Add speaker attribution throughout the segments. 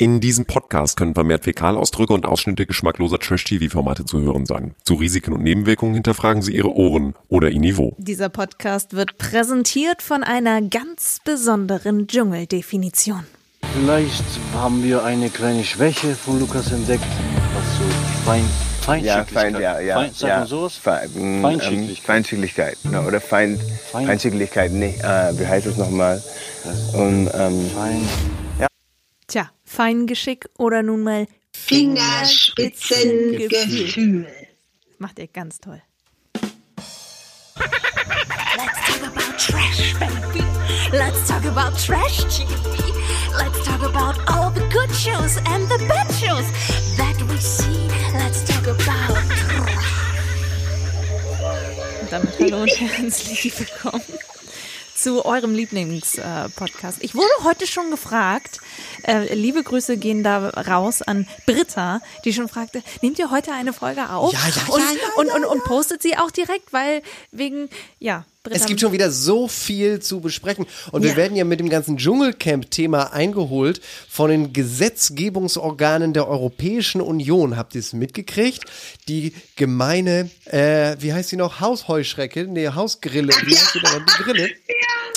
Speaker 1: In diesem Podcast können vermehrt Fäkalausdrücke und Ausschnitte geschmackloser Trash-TV-Formate zu hören sein. Zu Risiken und Nebenwirkungen hinterfragen Sie Ihre Ohren oder Ihr Niveau.
Speaker 2: Dieser Podcast wird präsentiert von einer ganz besonderen Dschungeldefinition.
Speaker 3: Vielleicht haben wir eine kleine Schwäche von Lukas entdeckt, was so fein,
Speaker 4: Ja,
Speaker 3: Feinschicklichkeit.
Speaker 4: fein, ja, ja.
Speaker 3: Fein,
Speaker 4: ja.
Speaker 3: sowas?
Speaker 4: Fe ähm,
Speaker 3: Feinschicklichkeit.
Speaker 4: Feinschicklichkeit. Ne, oder Fein,
Speaker 3: Fein-
Speaker 4: Feinschicklichkeit, nee, äh, wie heißt es nochmal? Und, ähm,
Speaker 3: Fein.
Speaker 2: Tja, Feingeschick oder nun mal
Speaker 5: Fingerspitzengefühl.
Speaker 2: macht ihr ganz toll.
Speaker 6: Let's talk about trash, baby. Let's talk about trash TV. Let's talk about all the good shows and the bad shows that we see. Let's talk about
Speaker 2: Und damit hallo und herzlich willkommen zu eurem Lieblingspodcast. ich wurde heute schon gefragt, äh, liebe Grüße gehen da raus an Britta, die schon fragte, nehmt ihr heute eine Folge auf?
Speaker 7: Ja, ja,
Speaker 2: und,
Speaker 7: ja, ja,
Speaker 2: und, und, und postet sie auch direkt, weil wegen, ja, Britta.
Speaker 7: Es gibt schon wieder so viel zu besprechen. Und wir
Speaker 2: Ja.
Speaker 7: werden ja mit dem ganzen Dschungelcamp-Thema eingeholt von den Gesetzgebungsorganen der Europäischen Union. Habt ihr es mitgekriegt? Die gemeine, äh, wie heißt sie noch? Hausheuschrecke? Nee, Hausgrille. Wie heißt sie denn? Die Grille.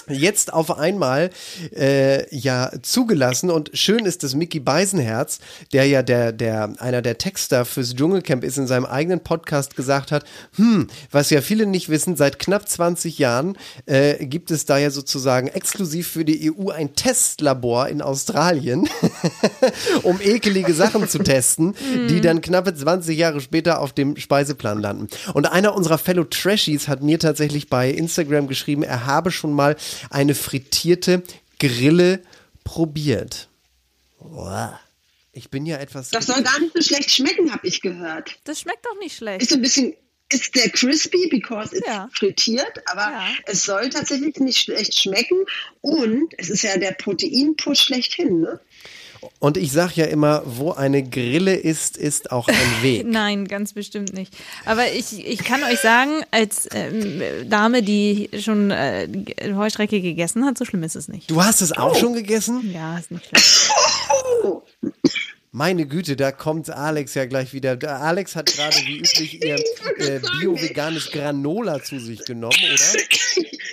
Speaker 7: Jetzt auf einmal äh, ja zugelassen und schön ist, dass Mickey Beisenherz, der ja der der einer der Texter fürs Dschungelcamp ist, in seinem eigenen Podcast gesagt hat, hm, was ja viele nicht wissen, seit knapp 20 Jahren äh, gibt es da ja sozusagen exklusiv für die EU ein Testlabor in Australien, um ekelige Sachen zu testen, die dann knappe 20 Jahre später auf dem Speiseplan landen. Und einer unserer Fellow Trashies hat mir tatsächlich bei Instagram geschrieben, er habe schon mal eine frittierte Grille probiert. Boah. Ich bin ja etwas.
Speaker 5: Das soll gar nicht so schlecht schmecken, habe ich gehört.
Speaker 2: Das schmeckt doch nicht schlecht.
Speaker 5: Ist so ein bisschen, ist der crispy, because it's
Speaker 2: Ja.
Speaker 5: frittiert, aber
Speaker 2: Ja.
Speaker 5: es soll tatsächlich nicht schlecht schmecken und es ist ja der Proteinpush schlechthin, ne?
Speaker 7: Und ich sag ja immer, wo eine Grille ist, ist auch ein Weg.
Speaker 2: Nein, ganz bestimmt nicht. Aber ich, ich kann euch sagen, als ähm, Dame, die schon äh, Heuschrecke gegessen hat, so schlimm ist es nicht.
Speaker 7: Du hast es auch schon gegessen?
Speaker 2: Ja, ist nicht schlecht.
Speaker 7: Meine Güte, da kommt Alex ja gleich wieder. Der Alex hat gerade wie üblich ihr äh, bio-veganes Granola zu sich genommen, oder?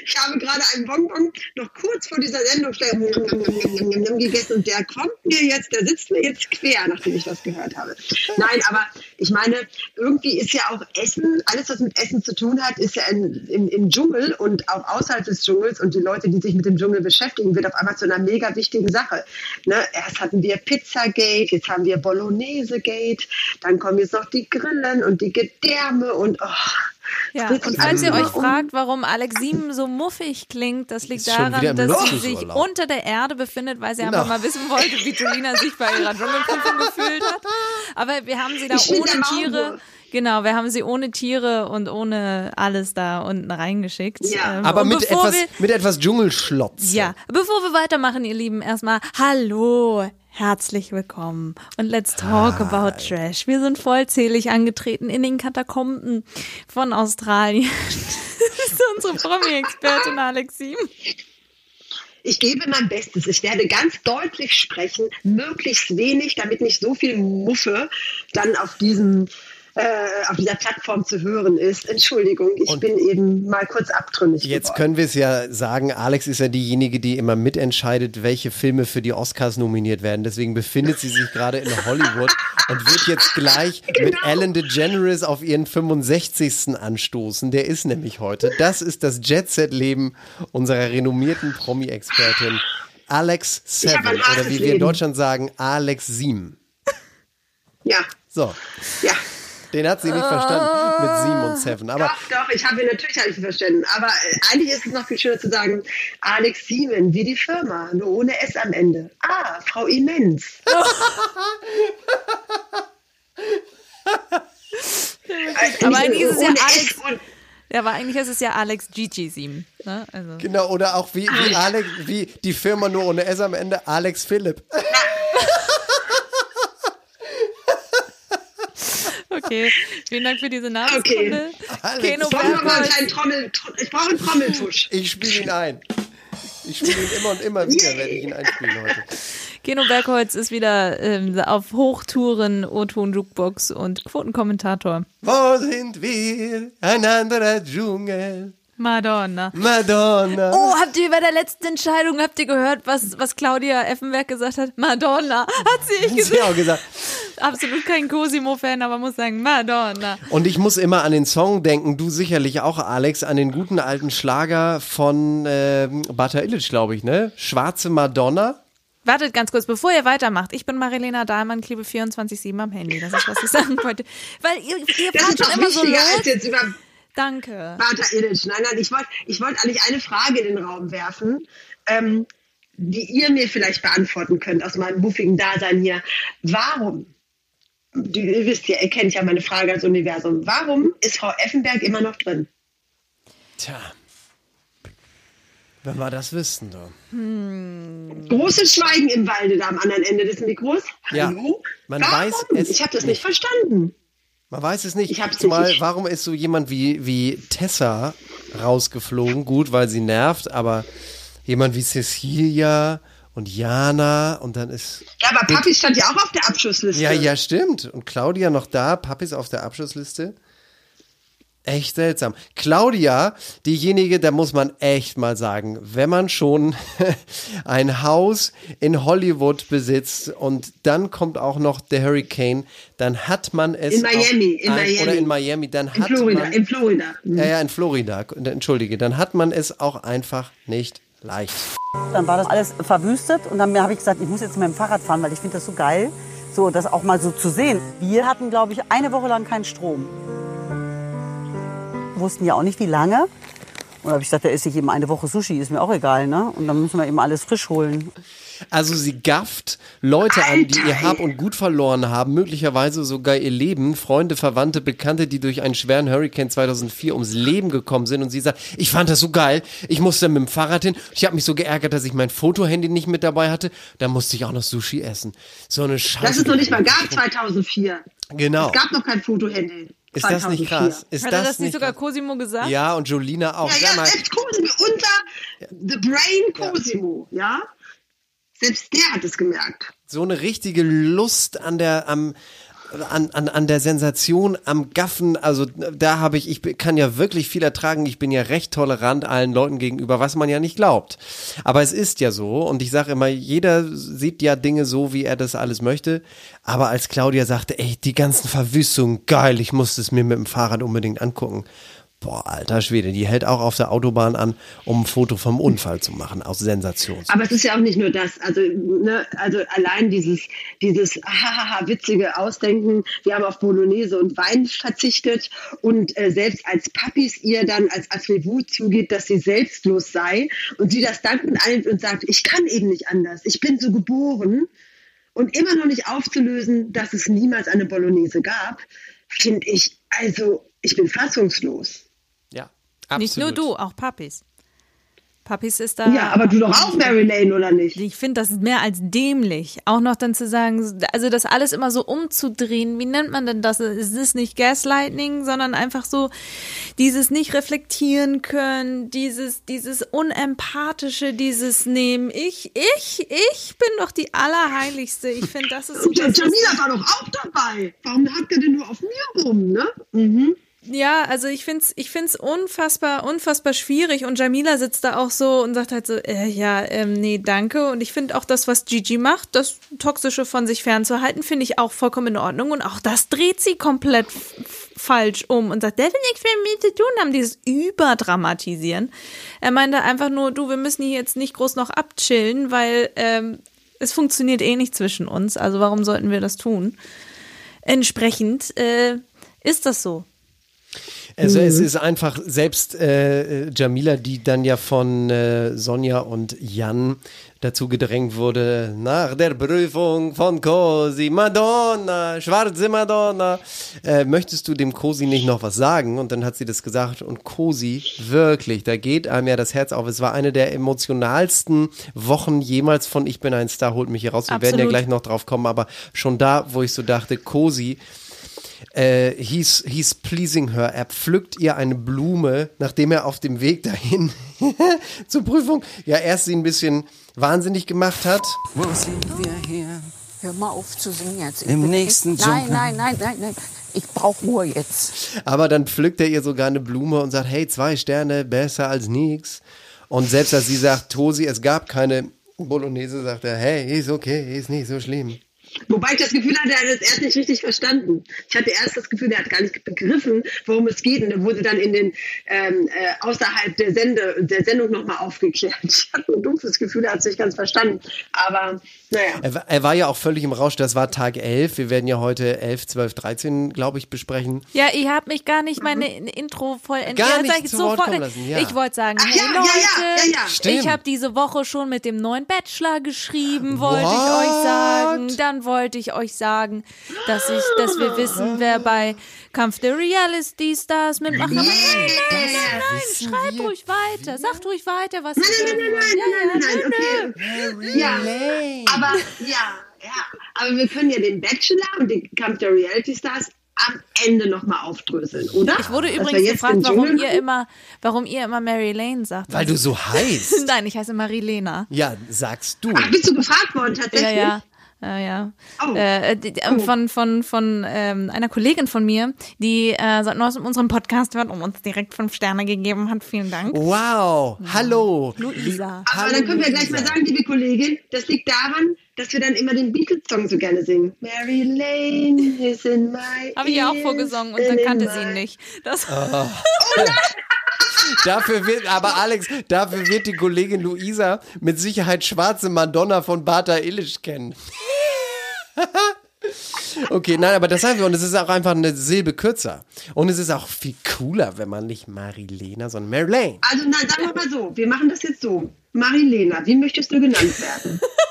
Speaker 5: Ich habe gerade einen Bonbon noch kurz vor dieser Sendung gegessen und der kommt mir jetzt, der sitzt mir jetzt quer, nachdem ich das gehört habe. Nein, aber ich meine, irgendwie ist ja auch Essen, alles was mit Essen zu tun hat, ist ja in, im, im Dschungel und auch außerhalb des Dschungels und die Leute, die sich mit dem Dschungel beschäftigen, wird auf einmal zu einer mega wichtigen Sache. Ne? Erst hatten wir Pizzagate, jetzt haben wir Bolognese-Gate, dann kommen jetzt noch die Grillen und die Gedärme und oh,
Speaker 2: Ja, und falls ihr euch
Speaker 5: um.
Speaker 2: fragt, warum Alex Sieben so muffig klingt, das liegt daran, dass sie sich unter der Erde befindet, weil sie
Speaker 7: Genau.
Speaker 2: einfach mal wissen wollte, wie Julina sich bei ihrer Dschungelprüfung gefühlt hat. Aber wir haben sie da
Speaker 5: Ich
Speaker 2: ohne Tiere. Genau, wir haben sie ohne Tiere und ohne alles da unten reingeschickt.
Speaker 5: Ja.
Speaker 2: Ähm,
Speaker 7: Aber mit etwas,
Speaker 2: wir,
Speaker 7: mit etwas Dschungelschlotz.
Speaker 2: ja, bevor wir weitermachen, ihr Lieben, erstmal Hallo, herzlich willkommen und let's talk about trash. Wir sind vollzählig angetreten in den Katakomben von Australien. Das ist unsere Promi-Expertin Alex Sieben.
Speaker 5: Ich gebe mein Bestes. Ich werde ganz deutlich sprechen, möglichst wenig, damit nicht so viel Muffe dann auf diesem äh, auf dieser Plattform zu hören ist. Entschuldigung, ich
Speaker 7: Und-
Speaker 5: bin eben mal kurz abtrünnig.
Speaker 7: Jetzt
Speaker 5: geworden.
Speaker 7: können wir es ja sagen, Alex ist ja diejenige, die immer mitentscheidet, welche Filme für die Oscars nominiert werden. Deswegen befindet sie sich gerade in Hollywood und wird jetzt gleich mit Ellen DeGeneres auf ihren 65. anstoßen. Der ist nämlich heute. Das ist das Jet-Set-Leben unserer renommierten Promi-Expertin Alex Seven oder wie wir in. Deutschland sagen, Alex Siem.
Speaker 5: Ja,
Speaker 7: So,
Speaker 5: ja.
Speaker 7: Den hat sie nicht verstanden mit Siem und Seven. Aber
Speaker 5: Doch, doch, ich habe ihn natürlich ihn verstanden. Aber äh, eigentlich ist es noch viel schöner zu sagen, Alex Siemen, wie die Firma, nur ohne S am Ende. Ah, Frau Immens.
Speaker 2: Aber eigentlich ist es ja Alex. Ja, aber eigentlich ist es ja Alex Gigi Sieben. Ne? Also.
Speaker 7: Genau, oder auch wie, wie Alex, wie die Firma nur ohne S am Ende, Alex Philipp.
Speaker 2: Okay, vielen Dank für diese Namenskunde.
Speaker 5: Okay.
Speaker 7: Alex,
Speaker 2: Keno
Speaker 5: ich brauche mal einen kleinen Trommel, ich brauche einen Trommeltusch.
Speaker 7: Ich spiele ihn ein. Ich spiele ihn immer und immer wieder, werde ich ihn einspielen heute.
Speaker 2: Geno Bergholz ist wieder ähm, auf Hochtouren, O-Ton Jukebox und Quotenkommentator.
Speaker 7: Wo sind wir? Ein anderer Dschungel.
Speaker 2: Madonna.
Speaker 7: Madonna.
Speaker 2: Oh, habt ihr bei der letzten Entscheidung, habt ihr gehört, was, was Claudia Effenberg gesagt hat? Madonna. Hat sie nicht
Speaker 7: Hat sie auch
Speaker 2: gesagt.
Speaker 7: gesagt.
Speaker 2: Absolut kein Cosimo-Fan, aber muss sagen, Madonna.
Speaker 7: Und ich muss immer an den Song denken, du sicherlich auch, Alex, an den guten alten Schlager von ähm, Bata Illich, glaube ich, ne? Schwarze Madonna.
Speaker 2: Wartet ganz kurz, bevor ihr weitermacht. Ich bin Marilena Dahlmann, klebe 24-7 am Handy. Das ist, was ich sagen wollte. Weil ihr, ihr
Speaker 5: Das ist
Speaker 2: schon
Speaker 5: doch
Speaker 2: immer so
Speaker 5: wichtiger als
Speaker 2: los.
Speaker 5: jetzt über
Speaker 2: Danke.
Speaker 5: Bata Illich. Nein, nein, ich wollte ich wollt eigentlich eine Frage in den Raum werfen, ähm, die ihr mir vielleicht beantworten könnt aus meinem muffigen Dasein hier. Warum, du, ihr wisst ja, ihr kennt ja meine Frage als Universum, warum ist Frau Effenberg immer noch drin?
Speaker 7: Tja. Wenn wir das wüssten, du.
Speaker 5: Großes Schweigen im Walde da am anderen Ende des Mikros.
Speaker 7: Ja,
Speaker 5: Hallo?
Speaker 7: man
Speaker 5: warum?
Speaker 7: weiß es
Speaker 5: Ich habe das nicht verstanden.
Speaker 7: Man weiß es nicht.
Speaker 5: Ich hab's
Speaker 7: Zumal,
Speaker 5: nicht.
Speaker 7: warum ist so jemand wie, wie Tessa rausgeflogen? Gut, weil sie nervt, aber jemand wie Cecilia und Jana und dann ist.
Speaker 5: Ja, aber Papi stand ja auch auf der Abschussliste.
Speaker 7: Ja, ja, stimmt. Und Claudia noch da, Papi ist auf der Abschlussliste. Echt seltsam. Claudia, diejenige, da muss man echt mal sagen, wenn man schon ein Haus in Hollywood besitzt und dann kommt auch noch der Hurricane, dann hat man es.
Speaker 5: In Miami, in
Speaker 7: auch ein,
Speaker 5: Miami.
Speaker 7: Oder in Miami, dann
Speaker 5: In
Speaker 7: hat
Speaker 5: Florida,
Speaker 7: man.
Speaker 5: in Florida.
Speaker 7: Ja, ja, in Florida. Entschuldige, dann hat man es auch einfach nicht leicht.
Speaker 8: Dann war das alles verwüstet und dann habe ich gesagt, ich muss jetzt mit dem Fahrrad fahren, weil ich finde das so geil, so das auch mal so zu sehen. Wir hatten, glaube ich, eine Woche lang keinen Strom. Wussten ja auch nicht, wie lange. Und da habe ich gesagt, da esse ich eben eine Woche Sushi, ist mir auch egal, ne? Und dann müssen wir eben alles frisch holen.
Speaker 7: Also sie gafft Leute an, die ihr Hab und Gut verloren haben, möglicherweise sogar ihr Leben, Freunde, Verwandte, Bekannte, die durch einen schweren Hurricane 2004 ums Leben gekommen sind und sie sagt, ich fand das so geil, ich musste mit dem Fahrrad hin, ich habe mich so geärgert, dass ich mein Fotohandy nicht mit dabei hatte, da musste ich auch noch Sushi essen. So eine Scheiße.
Speaker 5: Das es noch nicht mal gab 2004.
Speaker 7: Genau.
Speaker 5: Es gab noch kein Fotohandy.
Speaker 7: Ist das nicht
Speaker 5: 2004.
Speaker 7: krass? Ist
Speaker 2: Hat
Speaker 7: das,
Speaker 2: er das nicht sogar
Speaker 7: krass?
Speaker 2: Cosimo gesagt?
Speaker 7: Ja, und Jolina auch.
Speaker 5: Ja, ja,
Speaker 7: mal,
Speaker 5: selbst Cosimo, unser The Brain Cosimo, ja. Selbst der hat es gemerkt.
Speaker 7: so eine richtige Lust an der am an, an, an der Sensation, am Gaffen, also da habe ich, ich kann ja wirklich viel ertragen, ich bin ja recht tolerant allen Leuten gegenüber, was man ja nicht glaubt. Aber es ist ja so und ich sage immer, jeder sieht ja Dinge so, wie er das alles möchte. Aber als Claudia sagte, ey, die ganzen Verwüstungen, geil, ich muss es mir mit dem Fahrrad unbedingt angucken. Boah, alter Schwede, die hält auch auf der Autobahn an, um ein Foto vom Unfall zu machen, aus Sensation.
Speaker 5: Aber es ist ja auch nicht nur das. Also, ne, also allein dieses, dieses hahaha witzige Ausdenken. Wir haben auf Bolognese und Wein verzichtet und äh, selbst als Papis ihr dann als Attribut zugeht, dass sie selbstlos sei und sie das dankend annimmt und sagt, ich kann eben nicht anders. Ich bin so geboren und immer noch nicht aufzulösen, dass es niemals eine Bolognese gab, finde ich, also ich bin fassungslos.
Speaker 7: Ja,
Speaker 2: Nicht nur
Speaker 7: absolut.
Speaker 2: du, auch Papis. Papis ist da.
Speaker 5: Ja, aber du doch auch Mary Lane, oder nicht?
Speaker 2: Ich finde das mehr als dämlich. Auch noch dann zu sagen, also das alles immer so umzudrehen. Wie nennt man denn das? Es ist nicht Gaslighting, sondern einfach so dieses nicht reflektieren können, dieses, dieses unempathische, dieses Nehmen. Ich, ich, ich bin doch die Allerheiligste. Ich finde, das ist so.
Speaker 5: Und der Jamila war doch auch dabei. Warum hackt er denn nur auf mir rum, ne? Mhm.
Speaker 2: Ja, also ich find's, ich find's unfassbar, unfassbar schwierig und Jamila sitzt da auch so und sagt halt so, äh, ja, ähm, nee, danke. Und ich finde auch das, was Gigi macht, das Toxische von sich fernzuhalten, finde ich auch vollkommen in Ordnung. Und auch das dreht sie komplett falsch um und sagt, der will nichts mit mir zu tun haben, dieses Überdramatisieren. Er meinte einfach nur, du, wir müssen hier jetzt nicht groß noch abchillen, weil ähm, es funktioniert eh nicht zwischen uns. Also warum sollten wir das tun? Entsprechend äh, ist das so.
Speaker 7: Also
Speaker 5: Mhm.
Speaker 7: es ist einfach selbst äh, Jamila, die dann ja von äh, Sonja und Jan dazu gedrängt wurde, nach der Prüfung von Cosi, Madonna, schwarze Madonna, äh, möchtest du dem Cosi nicht noch was sagen? Und dann hat sie das gesagt und Cosi, wirklich, da geht einem ja das Herz auf. Es war eine der emotionalsten Wochen jemals von Ich bin ein Star, holt mich hier raus. Wir werden ja
Speaker 2: Absolut.
Speaker 7: gleich noch drauf kommen, aber schon da, wo ich so dachte, Cosi, äh, he's, he's pleasing her. Er pflückt ihr eine Blume, nachdem er auf dem Weg dahin zur Prüfung ja erst sie ein bisschen wahnsinnig gemacht hat.
Speaker 9: Wo sind wir hier?
Speaker 8: Hör mal auf zu singen jetzt. Ich
Speaker 9: Im nächsten
Speaker 8: Nein,
Speaker 9: Sommer.
Speaker 8: nein, nein, nein, nein. Ich brauche Ruhe jetzt.
Speaker 7: Aber dann pflückt er ihr sogar eine Blume und sagt, hey, zwei Sterne, besser als nix. Und selbst als sie sagt, Tosi, es gab keine Bolognese, sagt er, hey, ist okay, ist nicht so schlimm.
Speaker 5: Wobei ich das Gefühl hatte, er hat es erst nicht richtig verstanden. Ich hatte erst das Gefühl, er hat gar nicht begriffen, worum es geht. Und er wurde dann in den ähm, äh, außerhalb der, Sende, der Sendung nochmal aufgeklärt. Ich hatte ein dumpfes Gefühl, er hat es nicht ganz verstanden. Aber naja.
Speaker 7: Er, war- er war ja auch völlig im Rausch, das war Tag 11. Wir werden ja heute 11, 12, 13, glaube ich, besprechen.
Speaker 2: Ja, ihr habt mich gar nicht meine Intro voll
Speaker 7: Mhm. Gar nicht
Speaker 2: ich
Speaker 7: zu Wort kommen lassen, ja.
Speaker 2: Ich wollte sagen,
Speaker 5: Ach
Speaker 2: hey
Speaker 5: ja, ja,
Speaker 2: Leute,
Speaker 5: ja, ja,
Speaker 2: ich habe diese Woche schon mit dem neuen Bachelor geschrieben, wollte ich euch sagen. Dann wollte ich euch sagen, dass ich, dass wir wissen, wer bei Kampf der Reality Stars mitmacht. Aber nein, nein, nein, nein,
Speaker 7: wir.
Speaker 2: ruhig weiter, sagt ruhig weiter, was
Speaker 5: Nein, nein, nein, nein, nein, nein,
Speaker 2: ja,
Speaker 5: nein,
Speaker 2: nö, nö.
Speaker 5: okay. Ja, aber ja, ja. Aber wir können ja den Bachelor und den Kampf der Reality Stars am Ende nochmal aufdröseln, oder?
Speaker 2: Ich wurde übrigens gefragt, warum ihr immer, warum ihr immer Mary Lane sagt.
Speaker 7: Weil du so heißt.
Speaker 2: Nein, ich heiße Marilena.
Speaker 7: Ja, sagst du.
Speaker 5: Ach, bist du gefragt worden tatsächlich?
Speaker 2: Ja, ja. Ja, ja.
Speaker 5: Oh.
Speaker 2: Äh, die, die, ähm, Von, von, von ähm, einer Kollegin von mir, die äh, seit neuestem unseren Podcast hört und uns direkt fünf Sterne gegeben hat. Vielen Dank.
Speaker 7: Wow, hallo.
Speaker 2: Luisa.
Speaker 5: Aber
Speaker 7: Hallo,
Speaker 5: dann können wir gleich mal sagen, liebe Kollegin, das liegt daran, dass wir dann immer den Beatles-Song so gerne singen. Mary Lane is in my
Speaker 2: Habe ich ja auch vorgesungen und dann kannte sie ihn nicht. Das,
Speaker 7: Dafür wird, aber Alex, dafür wird die Kollegin Luisa mit Sicherheit schwarze Madonna von Bata Illich kennen. Okay, nein, aber das wir und es ist auch einfach eine Silbe kürzer. Und es ist auch viel cooler, wenn man nicht Marilena, sondern Marilene.
Speaker 5: Also nein, sagen wir mal so, wir machen das jetzt so. Marilena, wie möchtest du genannt werden?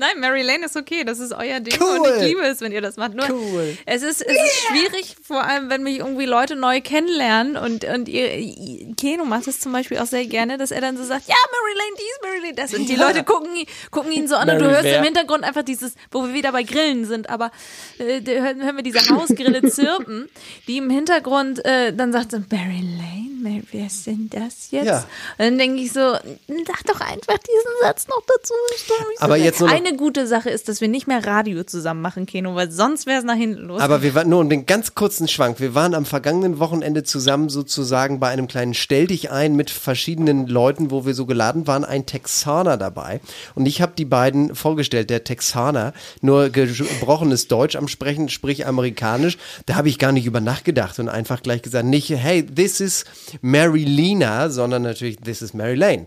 Speaker 2: nein, Mary Lane ist okay. Das ist euer Ding
Speaker 7: Cool.
Speaker 2: und ich liebe es, wenn ihr das macht. Nur
Speaker 7: Cool.
Speaker 2: es ist, es ist schwierig, vor allem, wenn mich irgendwie Leute neu kennenlernen und, und ihr, Keno macht es zum Beispiel auch sehr gerne, dass er dann so sagt, ja, Mary Lane dies, Mary Lane das. Und die Leute gucken, ihn- gucken ihn so an und du
Speaker 7: Mary
Speaker 2: hörst
Speaker 7: wer?
Speaker 2: im Hintergrund einfach dieses, wo wir wieder bei Grillen sind, aber äh, hören, wir diese Hausgrille zirpen, die im Hintergrund äh, dann sagt Mary Lane, Mary, wer ist denn das jetzt?
Speaker 7: Ja.
Speaker 2: Und dann denke ich so, sag doch einfach diesen Satz noch dazu. so
Speaker 7: Aber
Speaker 2: geil.
Speaker 7: jetzt
Speaker 2: Eine gute Sache ist, dass wir nicht mehr Radio zusammen machen, Keno, weil sonst wäre es nach hinten los.
Speaker 7: Aber wir waren nur um den ganz kurzen Schwank. Wir waren am vergangenen Wochenende zusammen sozusagen bei einem kleinen Stell dich ein mit verschiedenen Leuten, wo wir so geladen waren, ein Texaner dabei. Und ich habe die beiden vorgestellt. Der Texaner, nur gebrochenes Deutsch am Sprechen, sprich amerikanisch. Da habe ich gar nicht über nachgedacht und einfach gleich gesagt, nicht, hey, this is Mary Lena, sondern natürlich, this is Mary Lane.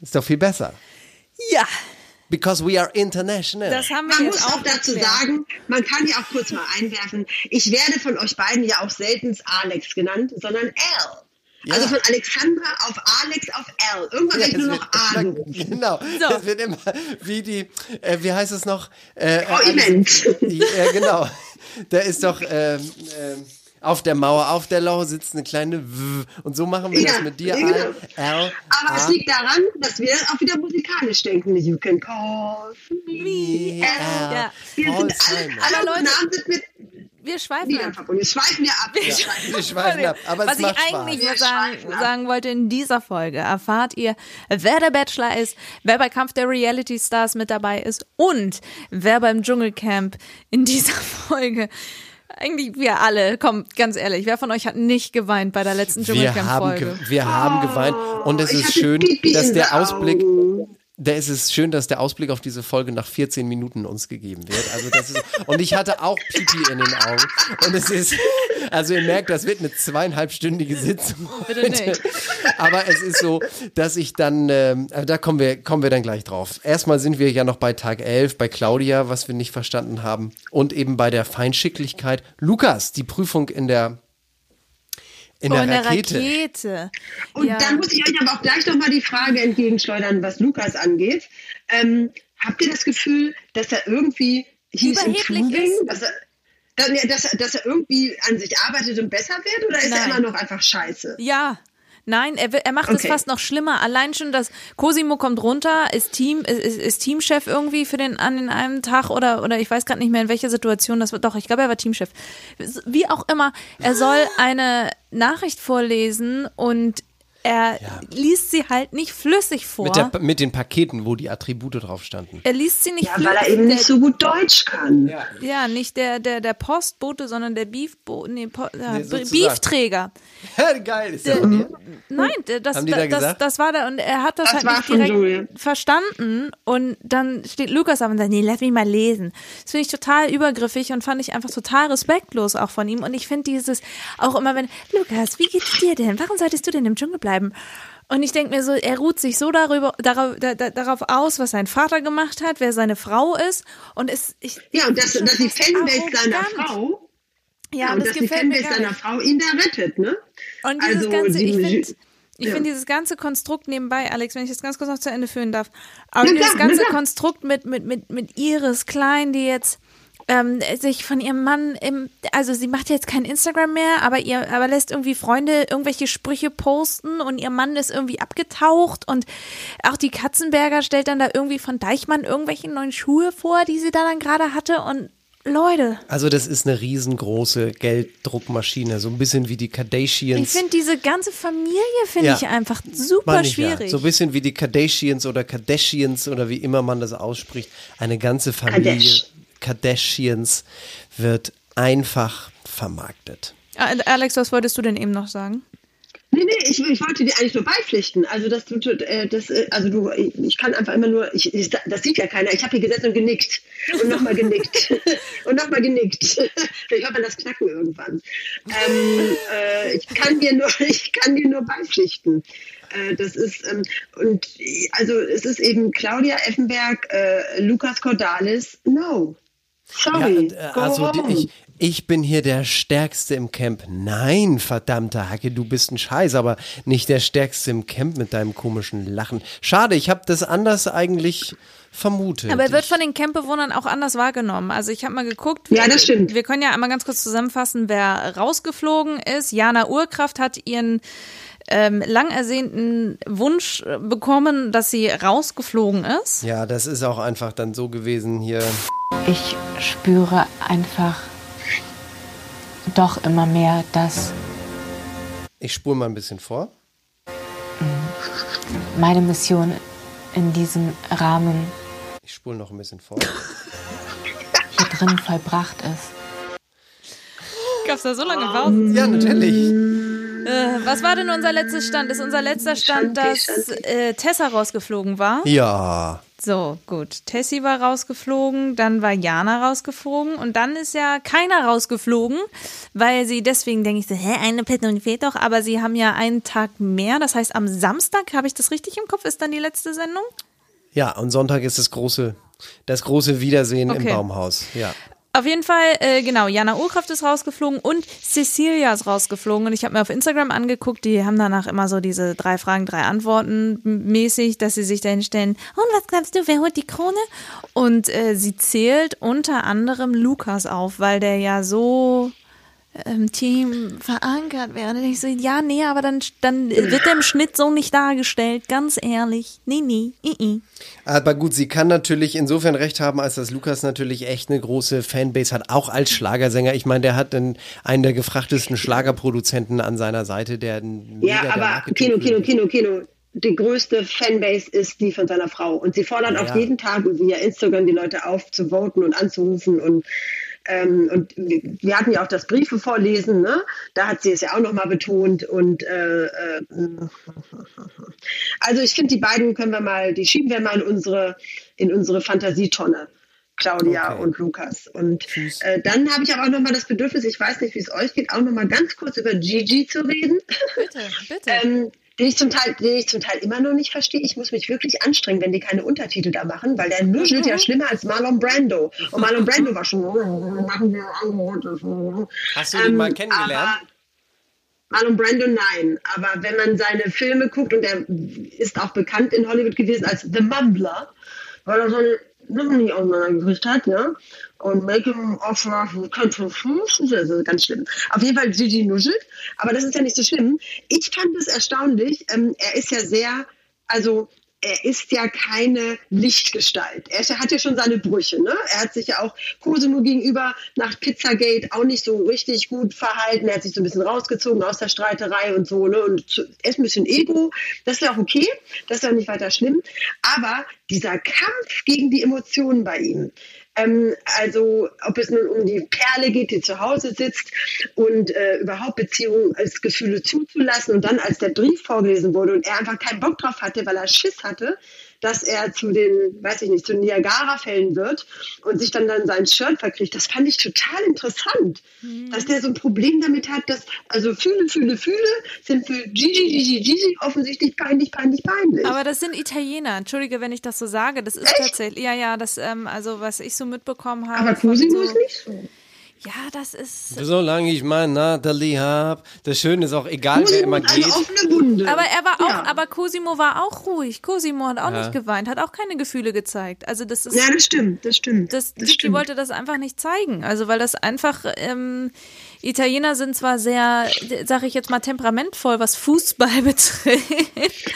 Speaker 7: Ist doch viel besser.
Speaker 2: ja,
Speaker 7: Because we are international.
Speaker 2: das haben wir
Speaker 5: Man
Speaker 2: jetzt
Speaker 5: muss auch dazu
Speaker 2: erklärt.
Speaker 5: sagen, man kann ja auch kurz mal einwerfen, ich werde von euch beiden ja auch selten Alex genannt, sondern L. Also von Alexandra auf Alex auf L. Irgendwann werde ich nur noch A.
Speaker 7: Genau, das wird immer wie die, äh, wie heißt es noch? Äh,
Speaker 5: Frau
Speaker 7: äh,
Speaker 5: Event.
Speaker 7: Ja, genau. Da ist doch ähm, ähm, auf der Mauer, auf der Lauer sitzt eine kleine W. Und so machen wir das
Speaker 5: Ja,
Speaker 7: mit dir.
Speaker 5: ja, genau.
Speaker 7: L,
Speaker 5: Aber es liegt daran, dass wir auch wieder musikalisch denken. You can call me L.
Speaker 2: Ja.
Speaker 5: Wir sind alle, alle
Speaker 2: Leute-
Speaker 5: Namen sind mit
Speaker 2: Wir schweifen
Speaker 5: Liedern
Speaker 2: ab.
Speaker 5: verbunden. Jetzt schweifen wir ab. Wir schweifen
Speaker 7: wir schweifen ab. Aber
Speaker 2: Was
Speaker 7: es
Speaker 2: ich eigentlich
Speaker 7: Spaß.
Speaker 2: nur sagen, sagen wollte, in dieser Folge erfahrt ihr, wer der Bachelor ist, wer bei Kampf der Reality Stars mit dabei ist und wer beim Dschungelcamp in dieser Folge eigentlich wir alle, kommt ganz ehrlich, wer von euch hat nicht geweint bei der letzten
Speaker 7: Wir haben,
Speaker 2: Dschungelcamp-Folge?
Speaker 7: ge wir haben geweint. Und es
Speaker 5: ich
Speaker 7: ist schön, dass der Ausblick,
Speaker 5: Augen.
Speaker 7: Da ist es schön, dass der Ausblick auf diese Folge nach 14 Minuten uns gegeben wird. Also das ist, und ich hatte auch Pipi in den Augen. Und es ist, also ihr merkt, das wird eine zweieinhalbstündige Sitzung.
Speaker 2: Bitte nicht.
Speaker 7: Aber es ist so, dass ich dann, äh, da kommen wir, kommen wir dann gleich drauf. Erstmal sind wir ja noch bei Tag 11, bei Claudia, was wir nicht verstanden haben. Und eben bei der Feinschicklichkeit. Lukas, die Prüfung in der, in der
Speaker 2: oh, in der
Speaker 7: Rakete.
Speaker 2: Rakete.
Speaker 5: Und
Speaker 2: ja.
Speaker 5: dann muss ich euch aber auch gleich nochmal die Frage entgegenschleudern, was Lukas angeht. Ähm, habt ihr das Gefühl, dass er irgendwie he's
Speaker 2: Überheblich
Speaker 5: improving?
Speaker 2: ist?
Speaker 5: Dass er, dass, er- dass, er, er irgendwie an sich arbeitet und besser wird? Oder ist er
Speaker 2: Nein.
Speaker 5: immer noch einfach scheiße?
Speaker 2: Ja. Nein, er, er macht es
Speaker 5: Okay.
Speaker 2: fast noch schlimmer. Allein schon, dass Cosimo kommt runter, ist Team, ist, ist, ist Teamchef irgendwie für den an den einem Tag oder oder ich weiß gerade nicht mehr in welcher Situation das war. Doch, ich glaube, er war Teamchef. Wie auch immer, er soll eine Nachricht vorlesen und er liest sie halt nicht flüssig vor.
Speaker 7: Mit, der, mit den Paketen, wo die Attribute drauf standen.
Speaker 2: er liest sie nicht
Speaker 5: Ja,
Speaker 2: flüssig.
Speaker 5: weil er eben nicht so gut Deutsch kann.
Speaker 2: ja, nicht der der der Postbote, sondern der Beefbote, nee, Po- ja,
Speaker 7: Nee.
Speaker 2: Beefträger.
Speaker 7: Geil, ist ja
Speaker 2: Der-
Speaker 7: von dir.
Speaker 2: Nein, das,
Speaker 7: Haben die da
Speaker 2: das, das war da und er hat das,
Speaker 5: Das
Speaker 2: halt nicht direkt
Speaker 5: so, ja.
Speaker 2: verstanden und dann steht Lukas auf und sagt, nee, lass mich mal lesen. Das finde ich total übergriffig und fand ich einfach total respektlos auch von ihm und ich finde dieses auch immer wenn Lukas, wie geht's dir denn? Warum solltest du denn im Dschungel bleiben? Und ich denke mir so, er ruht sich so darüber, darauf, da, da, darauf aus, was sein Vater gemacht hat, wer seine Frau ist. Und es, ich,
Speaker 5: Ja, und dass, dass die Fanbase seiner. Frau,
Speaker 2: Ja,
Speaker 5: und
Speaker 2: und das
Speaker 5: dass die Fanbase seiner. Frau ihn da rettet, ne?
Speaker 2: Und dieses
Speaker 5: Also,
Speaker 2: ganze, ich finde ich
Speaker 5: ja.
Speaker 2: find dieses ganze Konstrukt nebenbei, Alex, wenn ich das ganz kurz noch zu Ende führen darf, aber
Speaker 5: Ja,
Speaker 2: dieses ganze. Konstrukt mit, mit, mit, mit Iris Klein, die jetzt ähm, sich von ihrem Mann im, also sie macht jetzt kein Instagram mehr, aber ihr, aber lässt irgendwie Freunde irgendwelche Sprüche posten und ihr Mann ist irgendwie abgetaucht und auch die Katzenberger stellt dann da irgendwie von Deichmann irgendwelche neuen Schuhe vor, die sie da dann gerade hatte und Leute,
Speaker 7: Also das ist eine riesengroße Gelddruckmaschine, so ein bisschen wie die
Speaker 2: ich
Speaker 7: Kardashians.
Speaker 2: finde diese ganze Familie finde
Speaker 7: Ja.
Speaker 2: ich einfach super
Speaker 7: ich ja.
Speaker 2: schwierig.
Speaker 7: So ein bisschen wie die Kardashians oder Kardashians oder wie immer man das ausspricht. Eine ganze Familie
Speaker 5: Kardash.
Speaker 7: Kardashians wird einfach vermarktet.
Speaker 2: Alex, was wolltest du denn eben noch sagen?
Speaker 5: Nee, nee, ich, ich wollte dir eigentlich nur beipflichten. Also, dass du, äh, das, äh, also du, ich kann einfach immer nur, ich, ich, das sieht ja keiner. Ich habe hier gesessen und genickt und nochmal genickt und nochmal genickt. Vielleicht hört man das Knacken irgendwann. Ähm, äh, ich kann dir nur, ich kann dir nur beipflichten. Äh, das ist ähm, und also es ist eben Claudia Effenberg, äh, Lukas Cordalis. No, sorry.
Speaker 7: Ja, und, äh, also ich, ich bin hier der Stärkste im Camp. Nein, verdammte Hacke, du bist ein Scheiß, aber nicht der Stärkste im Camp mit deinem komischen Lachen. Schade, ich habe das anders eigentlich vermutet.
Speaker 2: Aber er wird von den Campbewohnern auch anders wahrgenommen. Also ich habe mal geguckt.
Speaker 5: Ja, das stimmt.
Speaker 2: Wir können ja einmal ganz kurz zusammenfassen, wer rausgeflogen ist. Jana Urkraft hat ihren ähm, lang ersehnten Wunsch äh, bekommen, dass sie rausgeflogen ist.
Speaker 7: Ja, das ist auch einfach dann so gewesen hier.
Speaker 10: Ich spüre einfach doch immer mehr, dass
Speaker 7: Ich spule mal ein bisschen vor.
Speaker 10: meine Mission in diesem Rahmen
Speaker 7: Ich spule noch ein bisschen vor.
Speaker 10: hier drin vollbracht ist.
Speaker 2: Gab's da so lange Pausen?
Speaker 7: Ja, natürlich.
Speaker 2: Äh, was war denn unser letzter Stand? Ist unser letzter Stand,
Speaker 5: Shanti,
Speaker 2: dass
Speaker 5: Shanti.
Speaker 2: äh, Tessa rausgeflogen war?
Speaker 7: Ja.
Speaker 2: So, gut. Tessie war rausgeflogen, dann war Jana rausgeflogen und dann ist ja keiner rausgeflogen, weil sie deswegen denke ich so, hä, eine Person fehlt doch, aber sie haben ja einen Tag mehr. Das heißt, am Samstag, habe ich das richtig im Kopf, ist dann die letzte Sendung?
Speaker 7: Ja, und Sonntag ist das große, das große Wiedersehen im
Speaker 2: Okay.
Speaker 7: Baumhaus. Ja.
Speaker 2: Auf jeden Fall, äh, genau, Jana Urkraft ist rausgeflogen und Cecilia ist rausgeflogen. Und ich habe mir auf Instagram angeguckt, die haben danach immer so diese drei Fragen, drei Antworten mäßig, dass sie sich dahin stellen, und was glaubst du, wer holt die Krone? Und äh, sie zählt unter anderem Lukas auf, weil der ja so im Team verankert wäre. Und ich so, ja, nee, aber dann, dann wird der im Schnitt so nicht dargestellt, ganz ehrlich. Nee, nee, i, i.
Speaker 7: Aber gut, sie kann natürlich insofern recht haben, als dass Lukas natürlich echt eine große Fanbase hat, auch als Schlagersänger. Ich meine, der hat einen, einen der gefrachtesten Schlagerproduzenten an seiner Seite, der
Speaker 5: Ja,
Speaker 7: der
Speaker 5: aber
Speaker 7: Marketing-
Speaker 5: Kino, Kino, Kino, Kino. Die größte Fanbase ist die von seiner Frau. Und sie fordert
Speaker 7: Ja,
Speaker 5: auch jeden Tag via Instagram die Leute auf, zu voten und anzurufen. Und, ähm, und wir hatten ja auch das Briefe vorlesen, ne? Da hat sie es ja auch nochmal betont. Und äh, äh, also ich finde, die beiden können wir mal, die schieben wir mal in unsere, in unsere Fantasietonne. Claudia
Speaker 7: Okay.
Speaker 5: und Lukas. Und äh, dann habe ich aber auch nochmal das Bedürfnis, ich weiß nicht, wie es euch geht, auch nochmal ganz kurz über Gigi zu reden.
Speaker 2: Bitte, bitte.
Speaker 5: ähm, den ich zum Teil, den ich zum Teil immer noch nicht verstehe. Ich muss mich wirklich anstrengen, wenn die keine Untertitel da machen, weil der nuschelt ja schlimmer als Marlon Brando. Und Marlon Brando war schon. machen wir Angebote.
Speaker 7: Hast du den mal
Speaker 5: Ähm,
Speaker 7: kennengelernt?
Speaker 5: aber Marlon Brando nein, aber wenn man seine Filme guckt und er ist auch bekannt in Hollywood gewesen als The Mumbler, weil er seine Lippen nicht auseinandergekriegt hat, ja. Und Making of Love. Das ist ganz schlimm. Auf jeden Fall Gigi nuschelt, aber das ist ja nicht so schlimm. Ich fand es erstaunlich. Ähm, er ist ja sehr, also er ist ja keine Lichtgestalt. Er hat ja schon seine Brüche. Ne? Er hat sich ja auch Cosimo gegenüber nach Pizzagate auch nicht so richtig gut verhalten. Er hat sich so ein bisschen rausgezogen aus der Streiterei und so. Ne? Und er ist ein bisschen Ego. Das ist ja auch okay. Das ist ja nicht weiter schlimm. Aber dieser Kampf gegen die Emotionen bei ihm, ähm, also ob es nun um die Perle geht, die zu Hause sitzt und äh, überhaupt Beziehungen als Gefühle zuzulassen und dann als der Brief vorgelesen wurde und er einfach keinen Bock drauf hatte, weil er Schiss hatte, dass er zu den, weiß ich nicht, zu Niagara-Fällen wird und sich dann dann sein Shirt verkriegt. Das fand ich total interessant, dass der so ein Problem damit hat, dass, also Fühle, Fühle, Fühle sind für Gigi, Gigi, Gigi offensichtlich peinlich, peinlich, peinlich.
Speaker 2: Aber das sind Italiener. Entschuldige, wenn ich das so sage. Das ist tatsächlich, ja, ja, das, ähm, also was ich so mitbekommen habe.
Speaker 5: Aber Cosimo
Speaker 2: so,
Speaker 5: ist nicht so.
Speaker 2: Ja, das ist.
Speaker 7: Solange ich mein Natalie hab. Das Schöne ist auch, egal wer
Speaker 5: Cosimo
Speaker 7: immer
Speaker 5: ist eine
Speaker 7: geht.
Speaker 5: offene Wunde.
Speaker 2: Aber er war auch,
Speaker 5: Ja.
Speaker 2: aber Cosimo war auch ruhig. Cosimo hat auch
Speaker 7: Ja.
Speaker 2: nicht geweint, hat auch keine Gefühle gezeigt. Also das ist.
Speaker 5: Ja, das stimmt, das stimmt.
Speaker 2: das,
Speaker 5: das stimmt.
Speaker 2: wollte das einfach nicht zeigen. Also weil das einfach, ähm, Italiener sind zwar sehr, sag ich jetzt mal, temperamentvoll, was Fußball betrifft.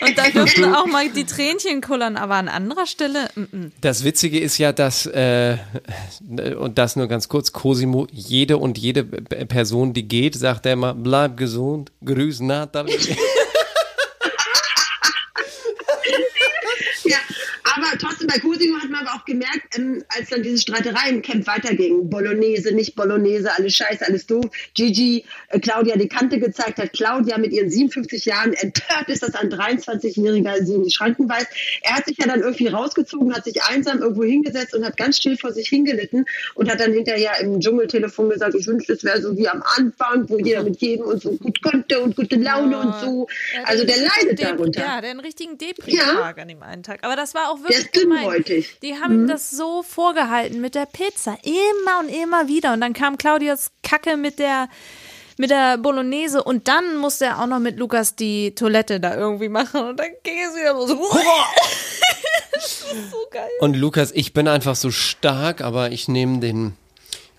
Speaker 2: Und da dürften auch mal die Tränchen kullern, aber an anderer Stelle, mm, mm.
Speaker 7: Das Witzige ist ja, dass, äh, und das nur ganz kurz, Cosimo, jede und jede Person, die geht, sagt er immer, bleib gesund, grüß Natalie.
Speaker 5: Ja, aber trotzdem bei Cosimo hat man aber auch gemerkt, ähm, als dann diese Streiterei im Camp weiterging, Bolognese, nicht Bolognese, alles scheiße, alles doof, Gigi äh, Claudia die Kante gezeigt hat, Claudia mit ihren 57 Jahren empört ist, dass ein 23-Jähriger sie in die Schranken weist. Er hat sich ja dann irgendwie rausgezogen, hat sich einsam irgendwo hingesetzt und hat ganz still vor sich hingelitten und hat dann hinterher im Dschungeltelefon gesagt, ich wünschte, es wäre so wie am Anfang, wo jeder mit jedem und so gut konnte und gute Laune und so.
Speaker 2: Ja,
Speaker 5: Also der leidet
Speaker 2: Dep-
Speaker 5: darunter.
Speaker 2: Ja, der einen richtigen Depri-Tag an dem einen Tag. Aber das war auch wirklich
Speaker 5: ist
Speaker 2: gemein. Die haben das so vorgehalten mit der Pizza. Immer und immer wieder. Und dann kam Claudias Kacke mit der mit der Bolognese und dann musste er auch noch mit Lukas die Toilette da irgendwie machen und dann ging es wieder so. das ist so geil.
Speaker 7: Und Lukas, ich bin einfach so stark, aber ich nehme den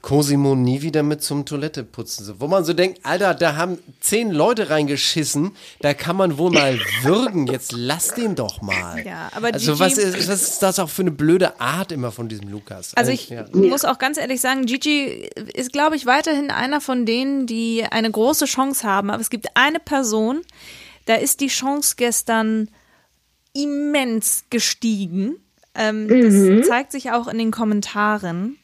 Speaker 7: Cosimo nie wieder mit zum Toiletteputzen. So, Wo man so denkt, Alter, da haben zehn Leute reingeschissen, da kann man wohl mal würgen. Jetzt lass den doch mal.
Speaker 2: Ja, aber
Speaker 7: also
Speaker 2: Gigi-
Speaker 7: was ist, was ist das auch für eine blöde Art immer von diesem Lukas?
Speaker 2: Also ich
Speaker 7: ja.
Speaker 2: muss auch ganz ehrlich sagen, Gigi ist, glaube ich, weiterhin einer von denen, die eine große Chance haben. Aber es gibt eine Person, da ist die Chance gestern immens gestiegen. Ähm, Das zeigt sich auch in den Kommentaren.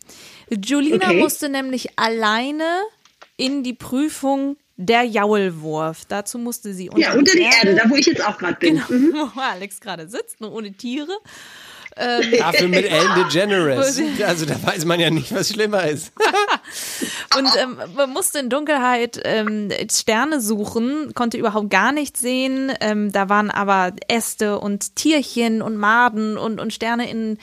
Speaker 2: Julina
Speaker 5: Okay.
Speaker 2: musste nämlich alleine in die Prüfung der Jaulwurf. Dazu musste sie unter,
Speaker 5: Ja, unter die Erde, da wo ich jetzt auch gerade bin.
Speaker 2: Genau, wo Alex gerade sitzt, nur ohne Tiere.
Speaker 7: Dafür mit Ellen DeGeneres. Also da weiß man ja nicht, was schlimmer ist.
Speaker 2: Und ähm, man musste in Dunkelheit ähm, Sterne suchen, konnte überhaupt gar nichts sehen. Ähm, da waren aber Äste und Tierchen und Maden und, und Sterne in ähm,